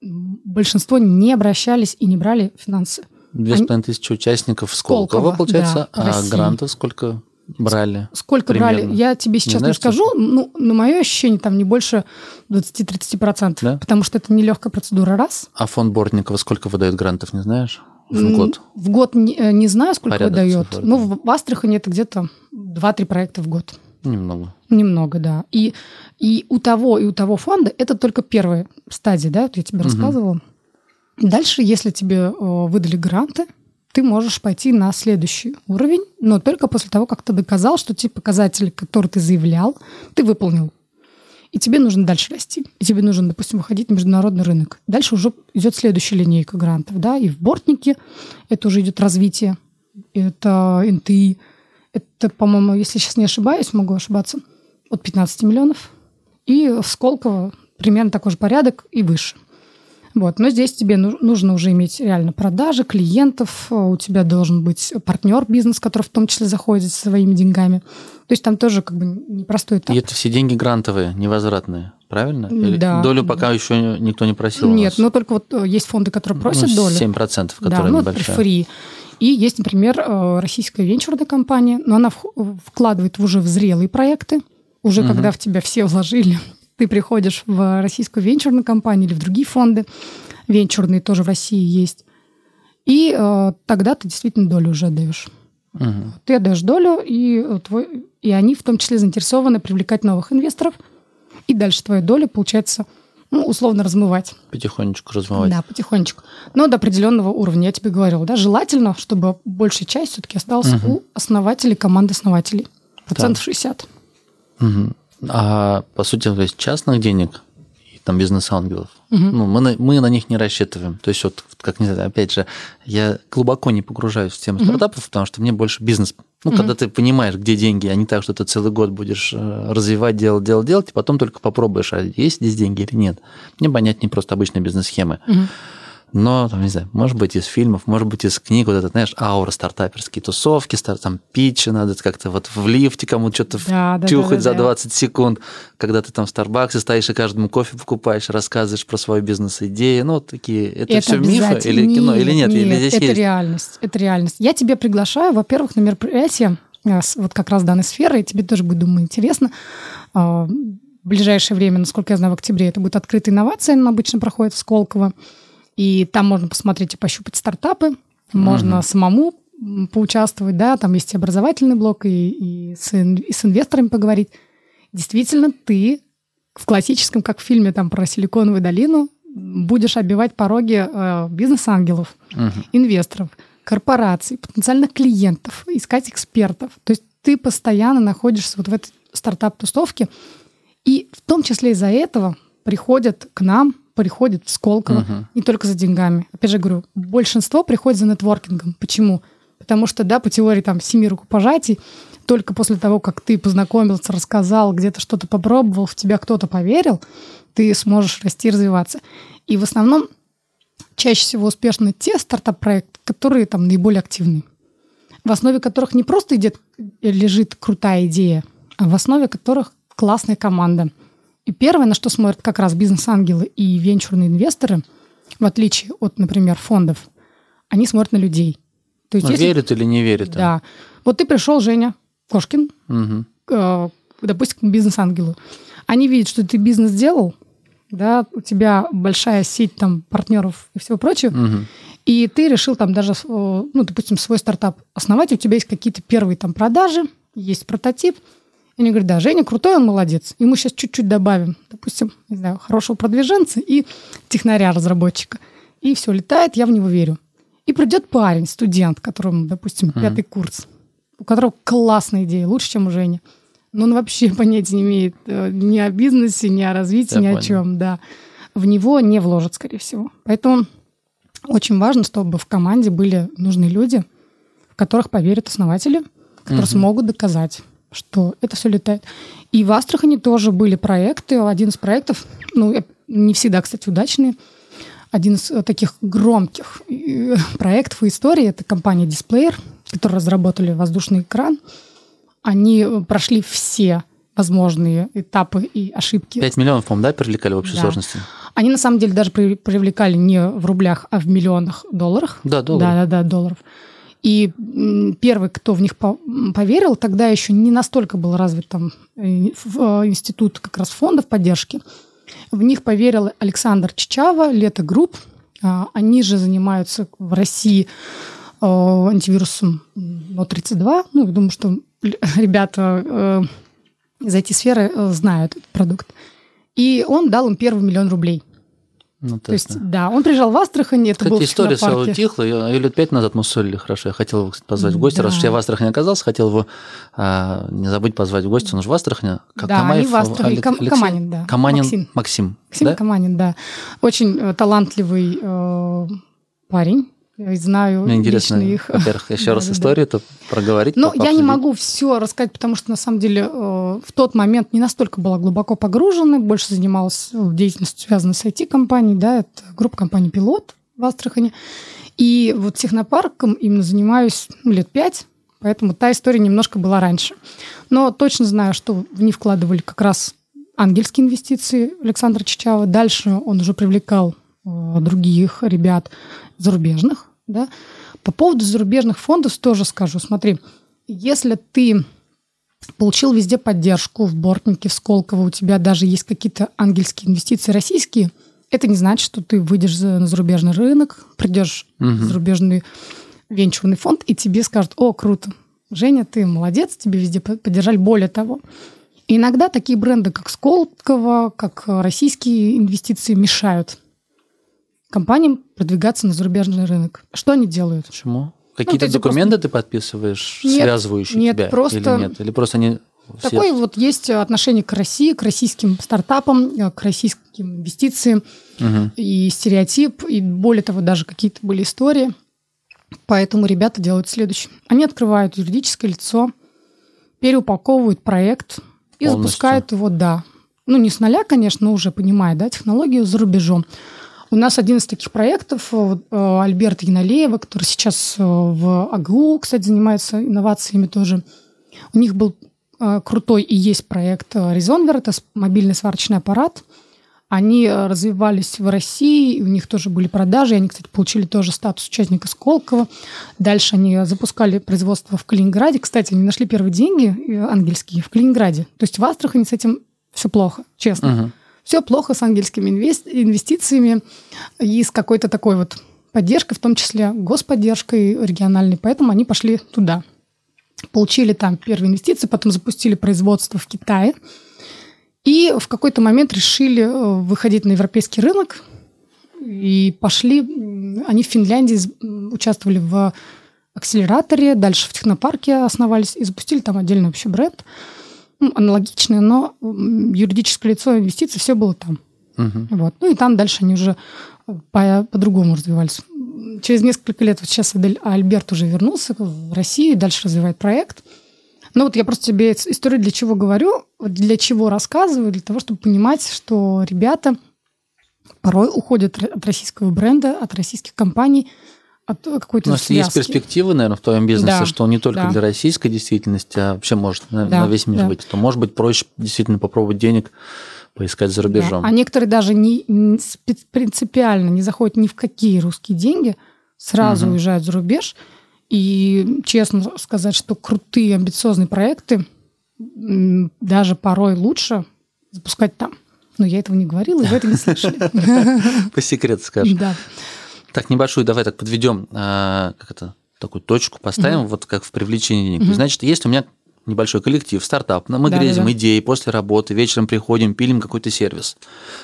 большинство не обращались и не брали финансы. Две с половиной тысячи участников Сколково, Сколково получается, да, а грантов сколько? Брали? Сколько примерно? брали? Я тебе сейчас не, знаешь, не скажу. Что? Ну, на мое ощущение, там не больше 20-30%. Да? Потому что это нелегкая процедура, раз. А фонд Бортникова сколько выдает грантов, не знаешь? В год? В год не, э, не знаю, сколько Порядок выдает. Цифр, ну, в Астрахани это где-то 2-3 проекта в год. Немного. Немного, да. И, и у того, и у того фонда это только первая стадия, да, вот я тебе угу. рассказывала. Дальше, если тебе э, выдали гранты, ты можешь пойти на следующий уровень, но только после того, как ты доказал, что те показатели, которые ты заявлял, ты выполнил. И тебе нужно дальше расти. И тебе нужно, допустим, выходить на международный рынок. Дальше уже идет следующая линейка грантов. Да? И в бортнике это уже идет развитие. Это НТИ. Это, по-моему, если сейчас не ошибаюсь, могу ошибаться, от 15 миллионов. И в Сколково примерно такой же порядок и выше. Вот. Но здесь тебе нужно уже иметь реально продажи, клиентов, э, у тебя должен быть партнер бизнес, который в том числе заходит со своими деньгами. То есть там тоже как бы непростой этап. И это все деньги грантовые, невозвратные, правильно? Или да. Долю пока да. еще никто не просил Нет, но только вот э, есть фонды, которые просят ну, долю. 7%, которые да, ну, небольшая. фри. И есть, например, э, российская венчурная компания, но она вкладывает уже в зрелые проекты, уже угу. когда в тебя все вложили, ты приходишь в российскую венчурную компанию или в другие фонды, венчурные тоже в России есть, и э, тогда ты действительно долю уже отдаешь. Угу. Ты отдаешь долю, и, э, твой, и они в том числе заинтересованы привлекать новых инвесторов, и дальше твою долю, получается, ну, условно размывать. Потихонечку размывать. Да, потихонечку. Но до определенного уровня. Я тебе говорила, да, желательно, чтобы большая часть все-таки осталась угу. у основателей, команды основателей. Процентов да. 60. Угу. А по сути, то есть частных денег там бизнес-ангелов. Ну, мы, на, мы на них не рассчитываем. То есть вот, как не знаю, опять же, я глубоко не погружаюсь в тему стартапов, потому что мне больше бизнес. Ну, когда ты понимаешь, где деньги, а не так, что ты целый год будешь э, развивать, делать, делать, делать, и потом только попробуешь, а есть здесь деньги или нет. Мне понятнее просто обычные бизнес-схемы. Но, там, не знаю, может быть, из фильмов, может быть, из книг, вот это, знаешь, аура стартаперские тусовки, стар, там, питчи, надо как-то вот в лифте кому-то что-то Да, втюхать да, да, за да. 20 секунд, когда ты там в Старбаксе стоишь и каждому кофе покупаешь, рассказываешь про свою бизнес-идею. Ну, такие, это, все мифы или кино, или нет, или здесь это есть? реальность, это реальность. Я тебя приглашаю, во-первых, на мероприятие э, вот как раз данной сферы, и тебе тоже будет, думаю, интересно. А, В ближайшее время, насколько я знаю, в октябре это будет открытая инновация, она обычно проходит в Сколково. И там можно посмотреть и пощупать стартапы, можно самому м, поучаствовать, да, там есть и образовательный блок, и, и с, и с инвесторами поговорить. Действительно, ты в классическом, как в фильме там про Силиконовую долину, будешь обивать пороги э, бизнес-ангелов, инвесторов, корпораций, потенциальных клиентов, искать экспертов. То есть ты постоянно находишься вот в этой стартап-тустовке, и в том числе из-за этого приходят к нам, приходят в Сколково, не только за деньгами. Опять же говорю, большинство приходит за нетворкингом. Почему? Потому что, да, по теории там семи рукопожатий, только после того, как ты познакомился, рассказал, где-то что-то попробовал, в тебя кто-то поверил, ты сможешь расти и развиваться. И в основном чаще всего успешны те стартап-проекты, которые там наиболее активны, в основе которых не просто идет, лежит крутая идея, а в основе которых классная команда. И первое, на что смотрят как раз бизнес-ангелы и венчурные инвесторы, в отличие от, например, фондов, они смотрят на людей. То есть Ну, если- верит или не верит? а? Да. Вот ты пришел, Женя Кошкин, Мгм. э, допустим, к бизнес-ангелу. Они видят, что ты бизнес сделал, да, у тебя большая сеть там партнеров и всего прочего, Мгм. и ты решил там даже, э, ну, допустим, свой стартап основать, у тебя есть какие-то первые там продажи, есть прототип. Они говорят, да, Женя крутой, он молодец. Ему сейчас чуть-чуть добавим, допустим, не знаю, хорошего продвиженца и технаря-разработчика. И все, летает, я в него верю. И придет парень, студент, которому, допустим, пятый курс, у которого классная идея, лучше, чем у Жени. Но он вообще понятия не имеет э, ни о бизнесе, ни о развитии, Я ни о понял. чем, да. В него не вложат, скорее всего. Поэтому очень важно, чтобы в команде были нужные люди, в которых поверят основатели, которые смогут доказать, что это все летает. И в Астрахани тоже были проекты. Один из проектов, ну, не всегда, кстати, удачные, один из э, таких громких э, проектов и истории, это компания Displayer, которые разработали воздушный экран. Они э, прошли все возможные этапы и ошибки 5 миллионов, по-моему, да, привлекали в общей Да. сложности? они на самом деле даже при- привлекали не в рублях, а в миллионах долларах. Да, долларов. Да, да, да, долларов. И первый, кто в них поверил, тогда еще не настолько был развит там э, э, институт как раз фондов поддержки. В них поверил Александр Чачава, Leta Group. А, Они же занимаются в России э, антивирусом Но32. Ну, я думаю, что ребята из IT-сферы э, знают этот продукт. И он дал им первый миллион рублей. Ну, То есть, да, он приезжал в Астрахань, это был Кстати, в история сразу утихла. Я- лет пять назад мы ссорили хорошо. Я хотел его кстати, позвать в гости. Раз Да. уж я в Астрахани оказался, хотел его а, не забыть позвать в гости. Он же в Астрахани. К- Да, они в Астрахани. Кам- Алексей? Каманин, да. Каманин Максим. Максим. Максим да? Каманин, да. Очень э, талантливый э, парень. Я знаю Мне интересно, лично их. во-первых, еще раз Да-да-да. историю-то проговорить. Ну, я не могу все рассказать, потому что на самом деле э, в тот момент не настолько была глубоко погружена, больше занималась э, деятельностью, связанной с IT-компанией, да, это группа компаний «Пилот» в Астрахани. И вот технопарком именно занимаюсь ну, лет пять, поэтому та история немножко была раньше. Но точно знаю, что в них вкладывали как раз ангельские инвестиции Александра Чичава. Дальше он уже привлекал э, других ребят зарубежных. Да. По поводу зарубежных фондов тоже скажу. Смотри, если ты получил везде поддержку в Бортнике, в Сколково, у тебя даже есть какие-то ангельские инвестиции российские, это не значит, что ты выйдешь на зарубежный рынок, придешь в зарубежный венчурный фонд, и тебе скажут, о, круто, Женя, ты молодец, тебе везде по- поддержали. Более того, иногда такие бренды, как Сколково, как российские инвестиции мешают компаниям продвигаться на зарубежный рынок. Что они делают? Почему? Какие-то эти документы ты подписываешь, Нет, связывающие нет, тебя? просто- Или нет? Или просто они Такое вот есть отношение к России, к российским стартапам, к российским инвестициям Мгм. и стереотип, и более того, даже какие-то были истории. Поэтому ребята делают следующее. Они открывают юридическое лицо, переупаковывают проект и Полностью. запускают его, да. Ну, не с нуля, конечно, но уже понимая, да, технологию за рубежом. У нас один из таких проектов, э, э, Альберта Яналеева, который сейчас э, в АГУ, кстати, занимается инновациями тоже. У них был крутой и есть проект Резонвер, это мобильный сварочный аппарат. Они развивались в России, у них тоже были продажи. Они, кстати, получили тоже статус участника Сколково. Дальше они запускали производство в Калининграде. Кстати, они нашли первые деньги ангельские в Калининграде. То есть в Астрахани с этим все плохо, честно. Мгм. Все плохо с ангельскими инвес- инвестициями и с какой-то такой вот поддержкой, в том числе господдержкой региональной. Поэтому они пошли туда. Получили там первые инвестиции, потом запустили производство в Китае. И в какой-то момент решили э, выходить на европейский рынок. И пошли, они в Финляндии участвовали в акселераторе, дальше в технопарке основались и запустили там отдельный вообще бренд. Аналогичное, но юридическое лицо инвестиций, все было там. Мгм. Вот. Ну и там дальше они уже по- по-другому развивались. Через несколько лет, вот сейчас Альберт уже вернулся в Россию, и дальше развивает проект. Ну вот я просто тебе историю для чего говорю, для чего рассказываю, для того, чтобы понимать, что ребята порой уходят от российского бренда, от российских компаний, от э, какой-то У нас есть связки. перспективы, наверное, в твоем бизнесе, Да, что он не только да. для российской действительности, а вообще может на, Да, на весь мир да. быть. То может быть проще действительно попробовать денег поискать за Да. рубежом. А некоторые даже не, не принципиально не заходят ни в какие русские деньги, сразу Мгм. уезжают за рубеж. И честно сказать, что крутые, амбициозные проекты даже порой лучше запускать там. Но я этого не говорила, и вы это не слышали. По секрету скажешь. Да. Так, небольшую, давай так подведем, а, как это, такую точку поставим, вот как в привлечении денег. Мгм. Значит, если у меня небольшой коллектив, стартап, мы Да, грезим да, да. идеи, после работы, вечером приходим, пилим какой-то сервис.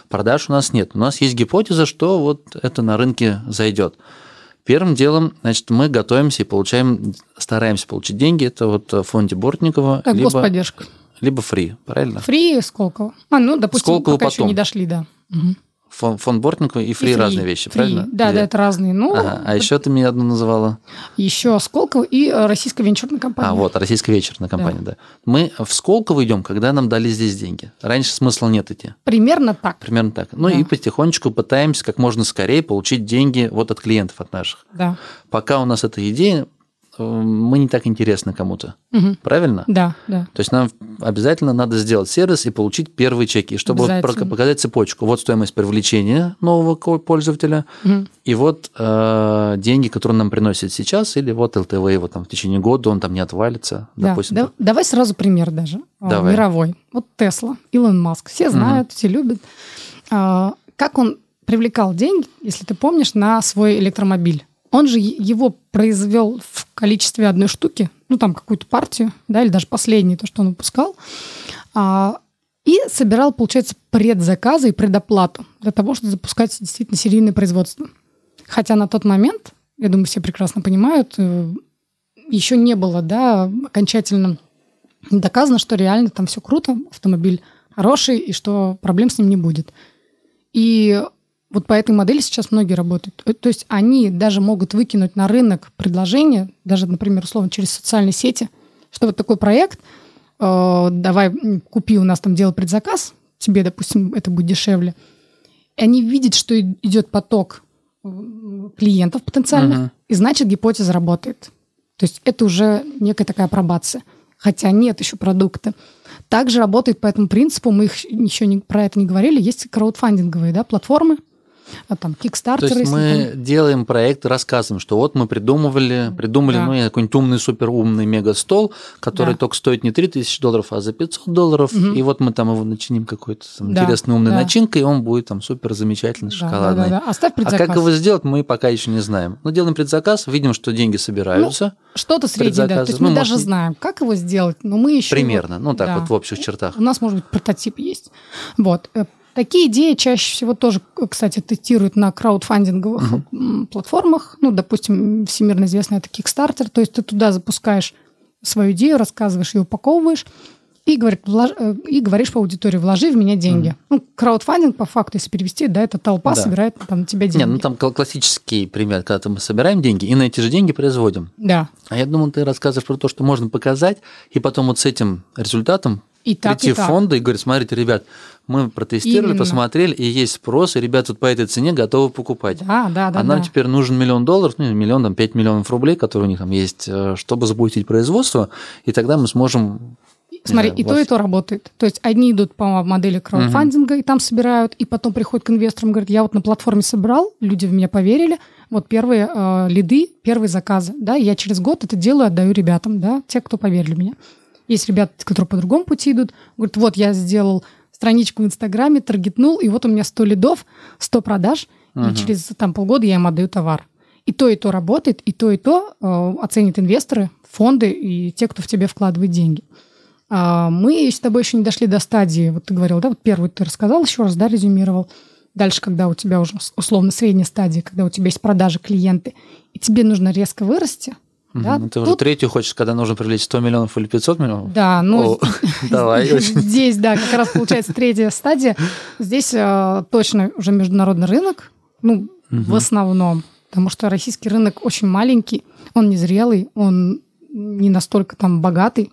Продаж у нас нет. У нас есть гипотеза, что вот это на рынке зайдет. Первым делом, значит, мы готовимся и получаем, стараемся получить деньги. Это вот в фонде Бортникова, Как либо, господдержка. либо фри, правильно? Фри Сколково. А, ну, допустим, Сколково пока еще потом. не дошли, да. Мгм. Фон- Фонд Бортникова и фри, И разные вещи, фри. правильно? Да, Две. да, это разные. Ну, Ага, А еще ты мне одну называла. еще Сколково и российская венчурная компания. А, вот, российская вечерная компания, да. Мы в Сколково идем, когда нам дали здесь деньги. Раньше смысла нет идти. Примерно так. Примерно так. Ну Да. и потихонечку пытаемся как можно скорее получить деньги вот от клиентов, от наших. Да. Пока у нас эта идея, мы не так интересны кому-то. Мгм. Правильно? Да, да. То есть нам обязательно надо сделать сервис и получить первые чеки, чтобы показать цепочку. Вот стоимость привлечения нового пользователя, Мгм. и вот э, деньги, которые он нам приносит сейчас, или вот ЛТВ его там в течение года, он там не отвалится, Да, допустим. да- давай сразу пример даже. а, Давай. Мировой. Вот Тесла, Илон Маск. Все знают, все любят. А, Как он привлекал деньги, если ты помнишь, на свой электромобиль? Он же его произвел в количестве одной штуки, ну там какую-то партию, да, или даже последнюю, то, что он выпускал, а, и собирал, получается, предзаказы и предоплату для того, чтобы запускать действительно серийное производство. Хотя на тот момент, я думаю, все прекрасно понимают, э, еще не было, да, окончательно доказано, что реально там все круто, автомобиль хороший, и что проблем с ним не будет. И вот по этой модели сейчас многие работают. Э, То есть они даже могут выкинуть на рынок предложение, даже, например, условно, через социальные сети, что вот такой проект, э, давай купи у нас там дело предзаказ, тебе, допустим, это будет дешевле. И они видят, что идет поток клиентов потенциальных, Мгм. и значит гипотеза работает. То есть это уже некая такая апробация. Хотя нет еще продукта. Также работает по этому принципу, мы их еще не, про это не говорили, есть краудфандинговые да, платформы, а там То Kickstarter. есть мы там- делаем проект, рассказываем, что вот мы придумывали, придумали Да. ну, какой-нибудь умный, супер умный мега-стол, который Да. только стоит не 3000 долларов, а за 500 долларов, Мгм. и вот мы там его начиним какой-то там Да, интересной умной да. начинкой, и он будет там супер замечательный, Да, шоколадный. да, да, да. Оставь А предзаказ. как его сделать, мы пока еще не знаем. Но делаем предзаказ, видим, что деньги собираются. Что-то среднее, да. То есть мы Ну, даже может, знаем, как его сделать, но мы еще... примерно, ну так Да. вот в общих чертах. У нас, может быть, прототип есть. Вот. Такие идеи чаще всего тоже, кстати, тестируют на краудфандинговых м, платформах. Ну, допустим, всемирно известный это Kickstarter. То есть ты туда запускаешь свою идею, рассказываешь ее, упаковываешь, и, говорит, влож... э, и говоришь по аудитории, вложи в меня деньги. Ну, краудфандинг, по факту, если перевести, да, это толпа Да. собирает там на тебя деньги. Не, ну там кл- классический пример, когда мы собираем деньги и на эти же деньги производим. Да. А я думал, ты рассказываешь про то, что можно показать, и потом вот с этим результатом И так, прийти и в так. фонды и говорить, смотрите, ребят, мы протестировали, Именно. посмотрели, и есть спрос, и ребята тут по этой цене готовы покупать. Да, да, да. а нам да. теперь нужен миллион долларов, ну, миллион, там, 5 миллионов рублей, которые у них там есть, э, чтобы запустить производство, и тогда мы сможем... Смотри, э, и то, и то работает. То есть одни идут по модели краудфандинга, и там собирают, и потом приходят к инвесторам, говорят, я вот на платформе собрал, люди в меня поверили, вот первые э, лиды, первые заказы, да, я через год это делаю, отдаю ребятам, да, те, кто поверили меня. Есть ребята, которые по другому пути идут, говорят, вот я сделал страничку в Инстаграме, таргетнул, и вот у меня 100 лидов, 100 продаж, и через там полгода я им отдаю товар. И то, и то работает, и то, и то э, оценят инвесторы, фонды и те, кто в тебя вкладывает деньги. А, Мы с тобой еще не дошли до стадии, вот ты говорил, да, вот первый ты рассказал еще раз, да, резюмировал. Дальше, когда у тебя уже условно средняя стадия, когда у тебя есть продажи, клиенты, и тебе нужно резко вырасти, да, Мгм. Ты уже тут- третью хочешь, когда нужно привлечь 100 миллионов или 500 миллионов? да, ну, давай, здесь, да, как раз получается третья стадия. Здесь э, точно уже международный рынок, ну, в основном, потому что российский рынок очень маленький, он незрелый, он не настолько там богатый,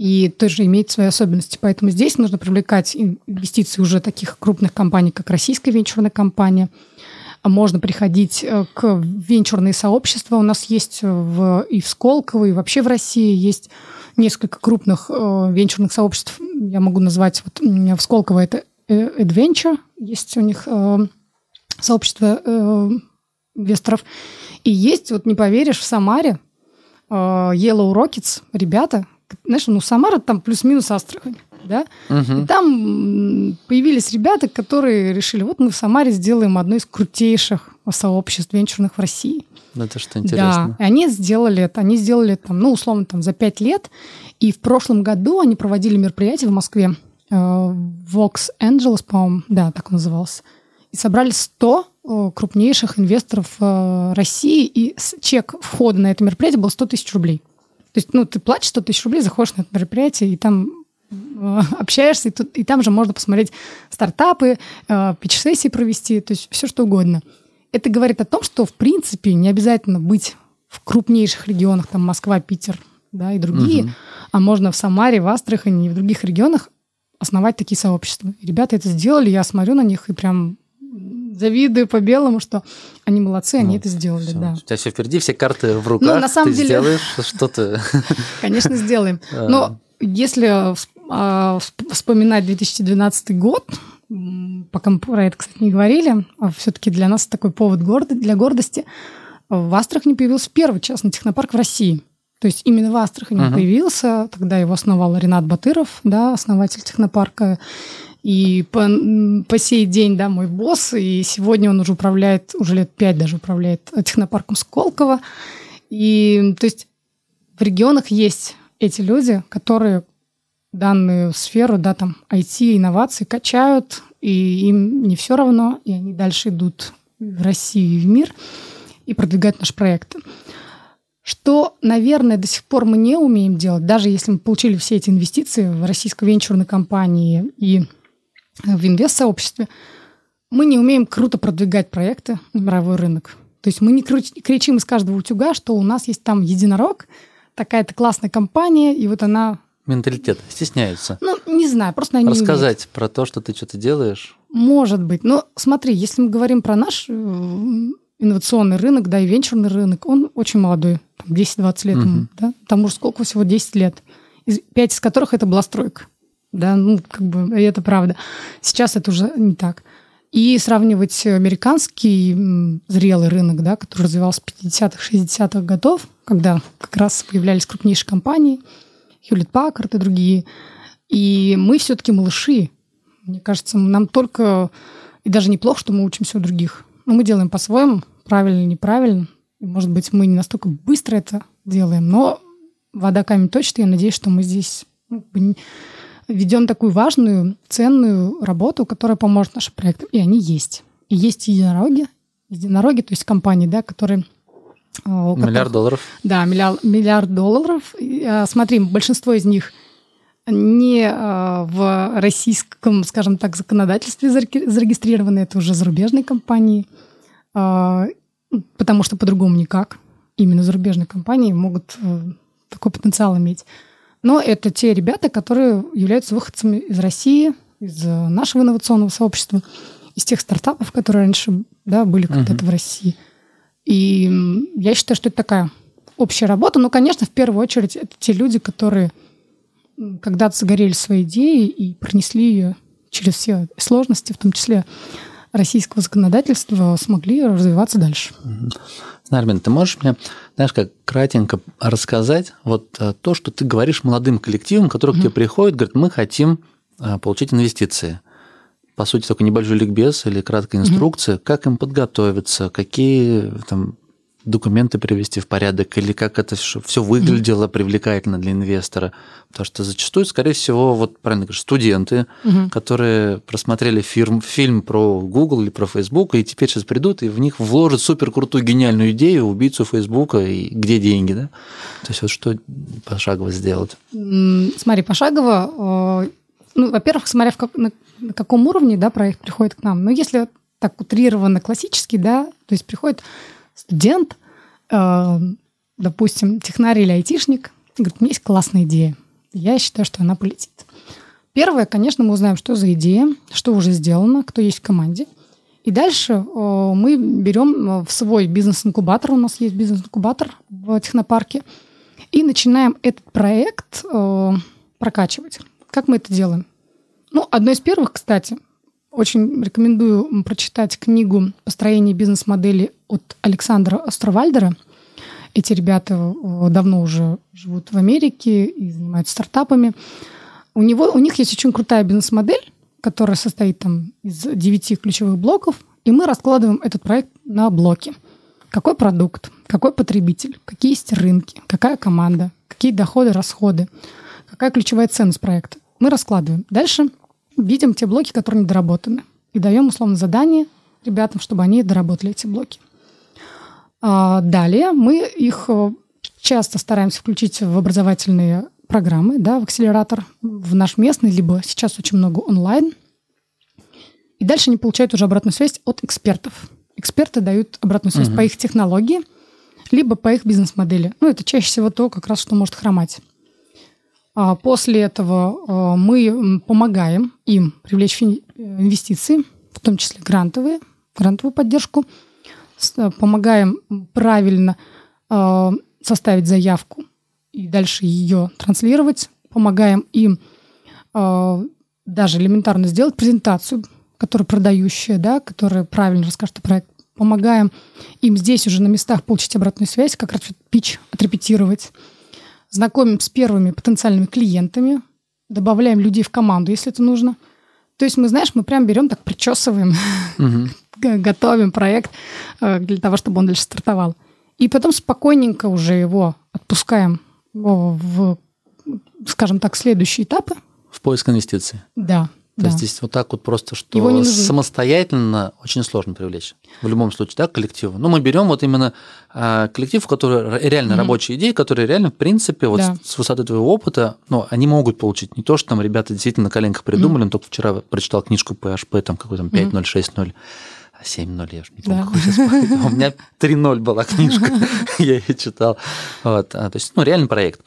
и тоже имеет свои особенности. Поэтому здесь нужно привлекать ин- инвестиции уже таких крупных компаний, как российская венчурная компания. Можно приходить э, к венчурные сообщества. У нас есть в, и в Сколково, и вообще в России есть несколько крупных э, венчурных сообществ. Я могу назвать, вот в Сколково это э, Adventure, есть у них э, сообщество э, инвесторов. И есть, вот не поверишь, в Самаре э, Yellow Rockets, ребята, знаешь, ну Самара там плюс-минус Астрахань, да? И там появились ребята, которые решили, вот мы в Самаре сделаем одно из крутейших сообществ венчурных в России. Ну, Это что интересно. Да, и они сделали это. Они сделали там, ну, условно, там за пять лет. И в прошлом году они проводили мероприятие в Москве. э, Vox Angeles, по-моему, да, так он назывался. И собрали 100 э, крупнейших инвесторов э, России. И чек входа на это мероприятие был 100 тысяч рублей. То есть, ну, ты платишь 100 тысяч рублей, заходишь на это мероприятие, и там э, общаешься, и, тут, и там же можно посмотреть стартапы, э, пич-сессии провести, то есть все что угодно. Это говорит о том, что, в принципе, не обязательно быть в крупнейших регионах, там Москва, Питер, да, и другие, а можно в Самаре, в Астрахани и в других регионах основать такие сообщества. И ребята это сделали, я смотрю на них и прям завидую по белому, что они молодцы, они Ну, это сделали, Всё. да. У тебя все впереди, все карты в руках. на самом ты деле- сделаешь что-то. Конечно, сделаем. А. Но если а, всп- вспоминать 2012 год, пока мы про это, кстати, не говорили, все-таки для нас такой повод гордо- для гордости, в Астрахани появился первый частный технопарк в России. То есть именно в Астрахани Мгм. появился, тогда его основал Ренат Батыров, да, основатель технопарка. И по, по сей день, да, мой босс, и сегодня он уже управляет, уже лет пять даже управляет э, технопарком Сколково. И, то есть, в регионах есть эти люди, которые данную сферу, да, там, IT, инновации качают, и им не все равно, и они дальше идут в Россию и в мир и продвигают наши проекты. Что, наверное, до сих пор мы не умеем делать, даже если мы получили все эти инвестиции в российской венчурной компании и в инвест-сообществе, мы не умеем круто продвигать проекты на мировой рынок. То есть мы не кричим из каждого утюга, что у нас есть там единорог, такая-то классная компания, и вот она, Менталитет. Стесняются. ну, не знаю, просто они. Рассказать про то, что ты что-то делаешь. Может быть. Но смотри, если мы говорим про наш э, инновационный рынок, да, и венчурный рынок, он очень молодой, там 10-20 лет Мгм. да, тому же сколько всего 10 лет, из, 5 из которых это была стройка, да, ну, как бы, это правда. Сейчас это уже не так. И сравнивать американский зрелый рынок, да, который развивался с 50-х, 60-х годов, когда как раз появлялись крупнейшие компании, Hewlett Packard и другие, и мы все-таки малыши, мне кажется, нам только... И даже неплохо, что мы учимся у других. Но мы делаем по-своему, правильно неправильно. Может быть, мы не настолько быстро это делаем, но вода камень точит. и Я надеюсь, что мы здесь ну, ведем такую важную, ценную работу, которая поможет нашим проектам. И они есть. И есть единороги, единороги, то есть компании, да, которые... э, у которых- Миллиард долларов. да, миллиард, миллиард долларов. А, Смотри, большинство из них не э, в российском, скажем так, законодательстве зарегистрированы, это уже зарубежные компании, э, потому что по-другому никак. Именно зарубежные компании могут э, такой потенциал иметь. Но это те ребята, которые являются выходцами из России, из нашего инновационного сообщества, из тех стартапов, которые раньше да, были когда-то uh-huh. в России. И я считаю, что это такая общая работа. Но, конечно, в первую очередь это те люди, которые когда-то загорели своей идеей и пронесли ее через все сложности, в том числе российского законодательства, смогли развиваться дальше. Нармин, ты можешь мне, знаешь, как кратенько рассказать вот э, то, что ты говоришь молодым коллективам, которые mm-hmm. к тебе приходят, говорят, мы хотим э, получить инвестиции. По сути, такой небольшой ликбез или краткая инструкция, mm-hmm. как им подготовиться, какие там документы привести в порядок, или как это все выглядело mm-hmm. привлекательно для инвестора. Потому что зачастую, скорее всего, вот правильно говоришь, студенты, mm-hmm. которые просмотрели фирм, фильм про Google или про Facebook, и теперь сейчас придут и в них вложат супер крутую гениальную идею убийцу Facebook и где деньги, да? То есть вот что пошагово сделать? Смотри, пошагово, э, ну, во-первых, смотря в как, на, на каком уровне, да, проект приходит к нам. Но если так утрированно классический, да, то есть приходит студент, допустим, технарь или айтишник, говорит, у меня есть классная идея. Я считаю, что она полетит. Первое, конечно, мы узнаем, что за идея, что уже сделано, кто есть в команде. И дальше э, мы берем э, в свой бизнес-инкубатор, у нас есть бизнес-инкубатор в технопарке, и начинаем этот проект э, прокачивать. Как мы это делаем? Ну, одно из первых, кстати, очень рекомендую прочитать книгу «Построение бизнес-модели» от Александра Островальдера. Эти ребята э, давно уже живут в Америке и занимаются стартапами. У, него, у них есть очень крутая бизнес-модель, которая состоит там из девяти ключевых блоков, и мы раскладываем этот проект на блоки. Какой продукт, какой потребитель, какие есть рынки, какая команда, какие доходы, расходы, какая ключевая ценность проекта. Мы раскладываем. Дальше видим те блоки, которые недоработаны. И даем условно задание ребятам, чтобы они доработали эти блоки. А далее мы их э, часто стараемся включить в образовательные программы, да, в акселератор, в наш местный, либо сейчас очень много онлайн. И дальше они получают уже обратную связь от экспертов. Эксперты дают обратную связь угу. по их технологии, либо по их бизнес-модели. Ну, это чаще всего то, как раз, что может хромать. А после этого а, мы помогаем им привлечь инвестиции, в том числе грантовые, грантовую поддержку, э, помогаем правильно а, составить заявку и дальше ее транслировать, помогаем им даже элементарно сделать презентацию, которая продающая, да, которая правильно расскажет о проекте. Помогаем им здесь уже на местах получить обратную связь, как раз пич отрепетировать знакомим с первыми потенциальными клиентами, добавляем людей в команду, если это нужно. То есть мы, знаешь, мы прям берем так, причесываем, готовим проект э, для того, чтобы он дальше стартовал. И потом спокойненько уже его отпускаем в, скажем так, следующие этапы. В поиск инвестиций. Да. То да. есть здесь вот так вот просто, что самостоятельно очень сложно привлечь. В любом случае, да, коллективу. Ну, мы берем вот именно а, коллектив, у которого реально mm-hmm. рабочие идеи, которые реально, в принципе, вот да. с, с высоты твоего опыта, ну, они могут получить. Не то, что там ребята действительно на коленках придумали, mm-hmm. он только вчера прочитал книжку PHP, там какой там 5.0, mm-hmm. 6.0. 7-0, я же не помню, да. сейчас. У меня 3.0 была книжка, я ее читал. Вот. А, то есть, ну, реальный проект.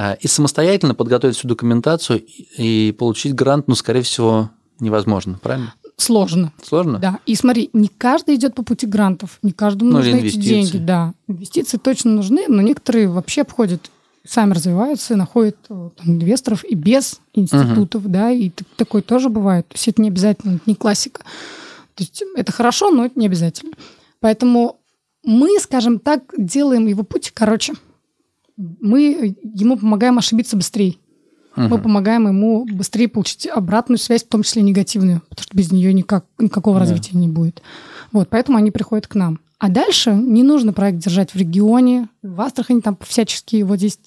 А, и самостоятельно подготовить всю документацию и получить грант, ну, скорее всего, невозможно, правильно? Сложно. Сложно? Да. И смотри, не каждый идет по пути грантов, не каждому ну, нужны эти деньги. Да. Инвестиции точно нужны, но некоторые вообще обходят, сами развиваются, находят э, там, инвесторов и без институтов, угу. да, и такое тоже бывает. То есть это не обязательно, это не классика. То есть это хорошо, но это не обязательно. Поэтому мы, скажем так, делаем его путь короче мы ему помогаем ошибиться быстрее. Угу. Мы помогаем ему быстрее получить обратную связь, в том числе негативную, потому что без нее никак, никакого да. развития не будет. Вот, поэтому они приходят к нам. А дальше не нужно проект держать в регионе, в Астрахани там всячески его здесь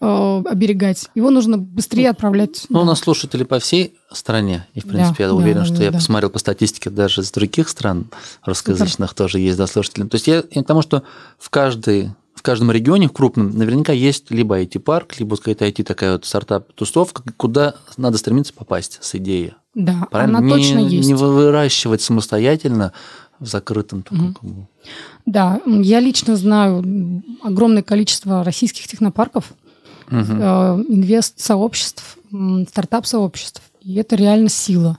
э, оберегать. Его нужно быстрее отправлять. Ну, да. у нас слушатели по всей стране. И, в принципе, да, я уверен, да, что да, я да. посмотрел по статистике даже из других стран русскоязычных Супер. тоже есть да, слушатели. То есть я, я к тому, что в каждой каждом регионе в крупном наверняка есть либо IT-парк, либо какая-то IT такая вот стартап-тустовка, куда надо стремиться попасть с идеей. Да, Правильно? она не, точно есть. Не выращивать самостоятельно в закрытом таком. бы. Да, я лично знаю огромное количество российских технопарков, э, инвест-сообществ, стартап-сообществ. И это реально сила.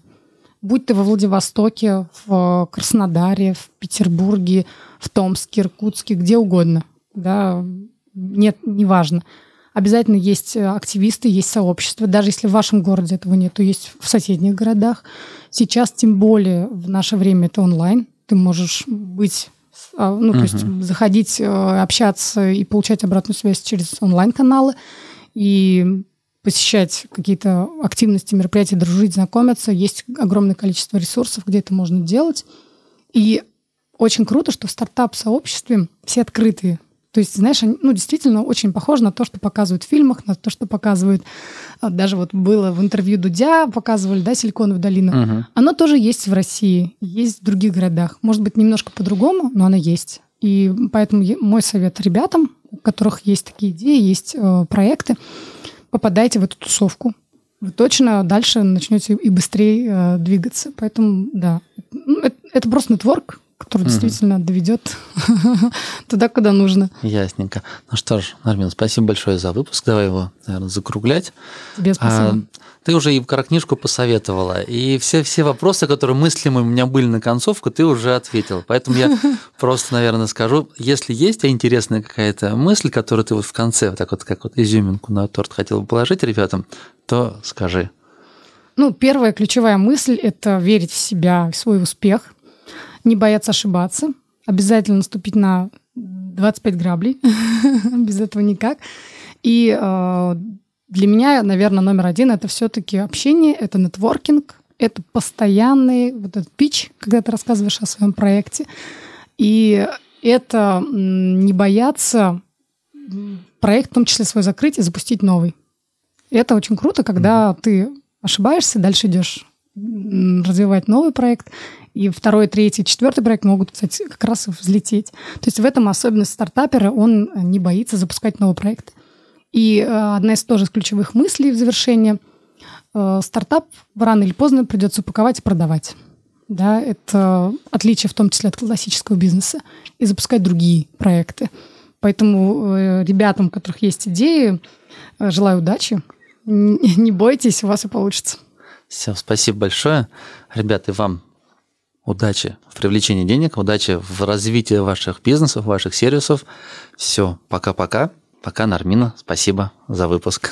Будь ты во Владивостоке, в Краснодаре, в Петербурге, в Томске, Иркутске, где угодно. Да, нет, неважно. Обязательно есть э, активисты, есть сообщества. Даже если в вашем городе этого нет, то есть в соседних городах. Сейчас, тем более, в наше время это онлайн. Ты можешь быть а, ну, то есть заходить, э, общаться и получать обратную связь через онлайн-каналы и посещать какие-то активности, мероприятия, дружить, знакомиться. Есть огромное количество ресурсов, где это можно делать. И очень круто, что в стартап-сообществе все открытые. То есть, знаешь, они, ну, действительно очень похоже на то, что показывают в фильмах, на то, что показывают... а, Даже вот было в интервью Дудя, показывали, да, Силиконовую долину. Мгм. Оно тоже есть в России, есть в других городах. Может быть, немножко по-другому, но оно есть. И поэтому мой совет ребятам, у которых есть такие идеи, есть э, проекты, попадайте в эту тусовку. Вы точно дальше начнете и быстрее э, двигаться. Поэтому, да, Ну, это, это просто нетворк, который Мгм. действительно доведет туда, куда нужно. Ясненько. Ну что ж, Нармин, спасибо большое за выпуск. Давай его, наверное, закруглять. Тебе спасибо. А, ты уже и про книжку посоветовала, и все, все вопросы, которые мыслимы у меня были на концовку, ты уже ответил. Поэтому я просто, наверное, скажу, если есть а интересная какая-то мысль, которую ты вот в конце, вот так вот, как вот изюминку на торт хотел бы положить ребятам, то скажи. Ну, первая ключевая мысль – это верить в себя, в свой успех, не бояться ошибаться, обязательно наступить на 25 граблей, без этого никак. И э, для меня, наверное, номер один – это все-таки общение, это нетворкинг, это постоянный вот этот пич, когда ты рассказываешь о своем проекте. И это не бояться проект, в том числе свой закрыть и запустить новый. И это очень круто, когда ты ошибаешься, дальше идешь развивать новый проект, и второй, третий, четвертый проект могут, кстати, как раз и взлететь. То есть в этом особенность стартапера, он не боится запускать новый проект. И э, одна из тоже ключевых мыслей в завершение э, стартап рано или поздно придется упаковать и продавать. Да, это отличие в том числе от классического бизнеса и запускать другие проекты. Поэтому э, ребятам, у которых есть идеи, э, желаю удачи. Не бойтесь, у вас и получится. Все, спасибо большое. Ребята, и вам удачи в привлечении денег, удачи в развитии ваших бизнесов, ваших сервисов. Все, пока-пока. Пока, Нармина. Спасибо за выпуск.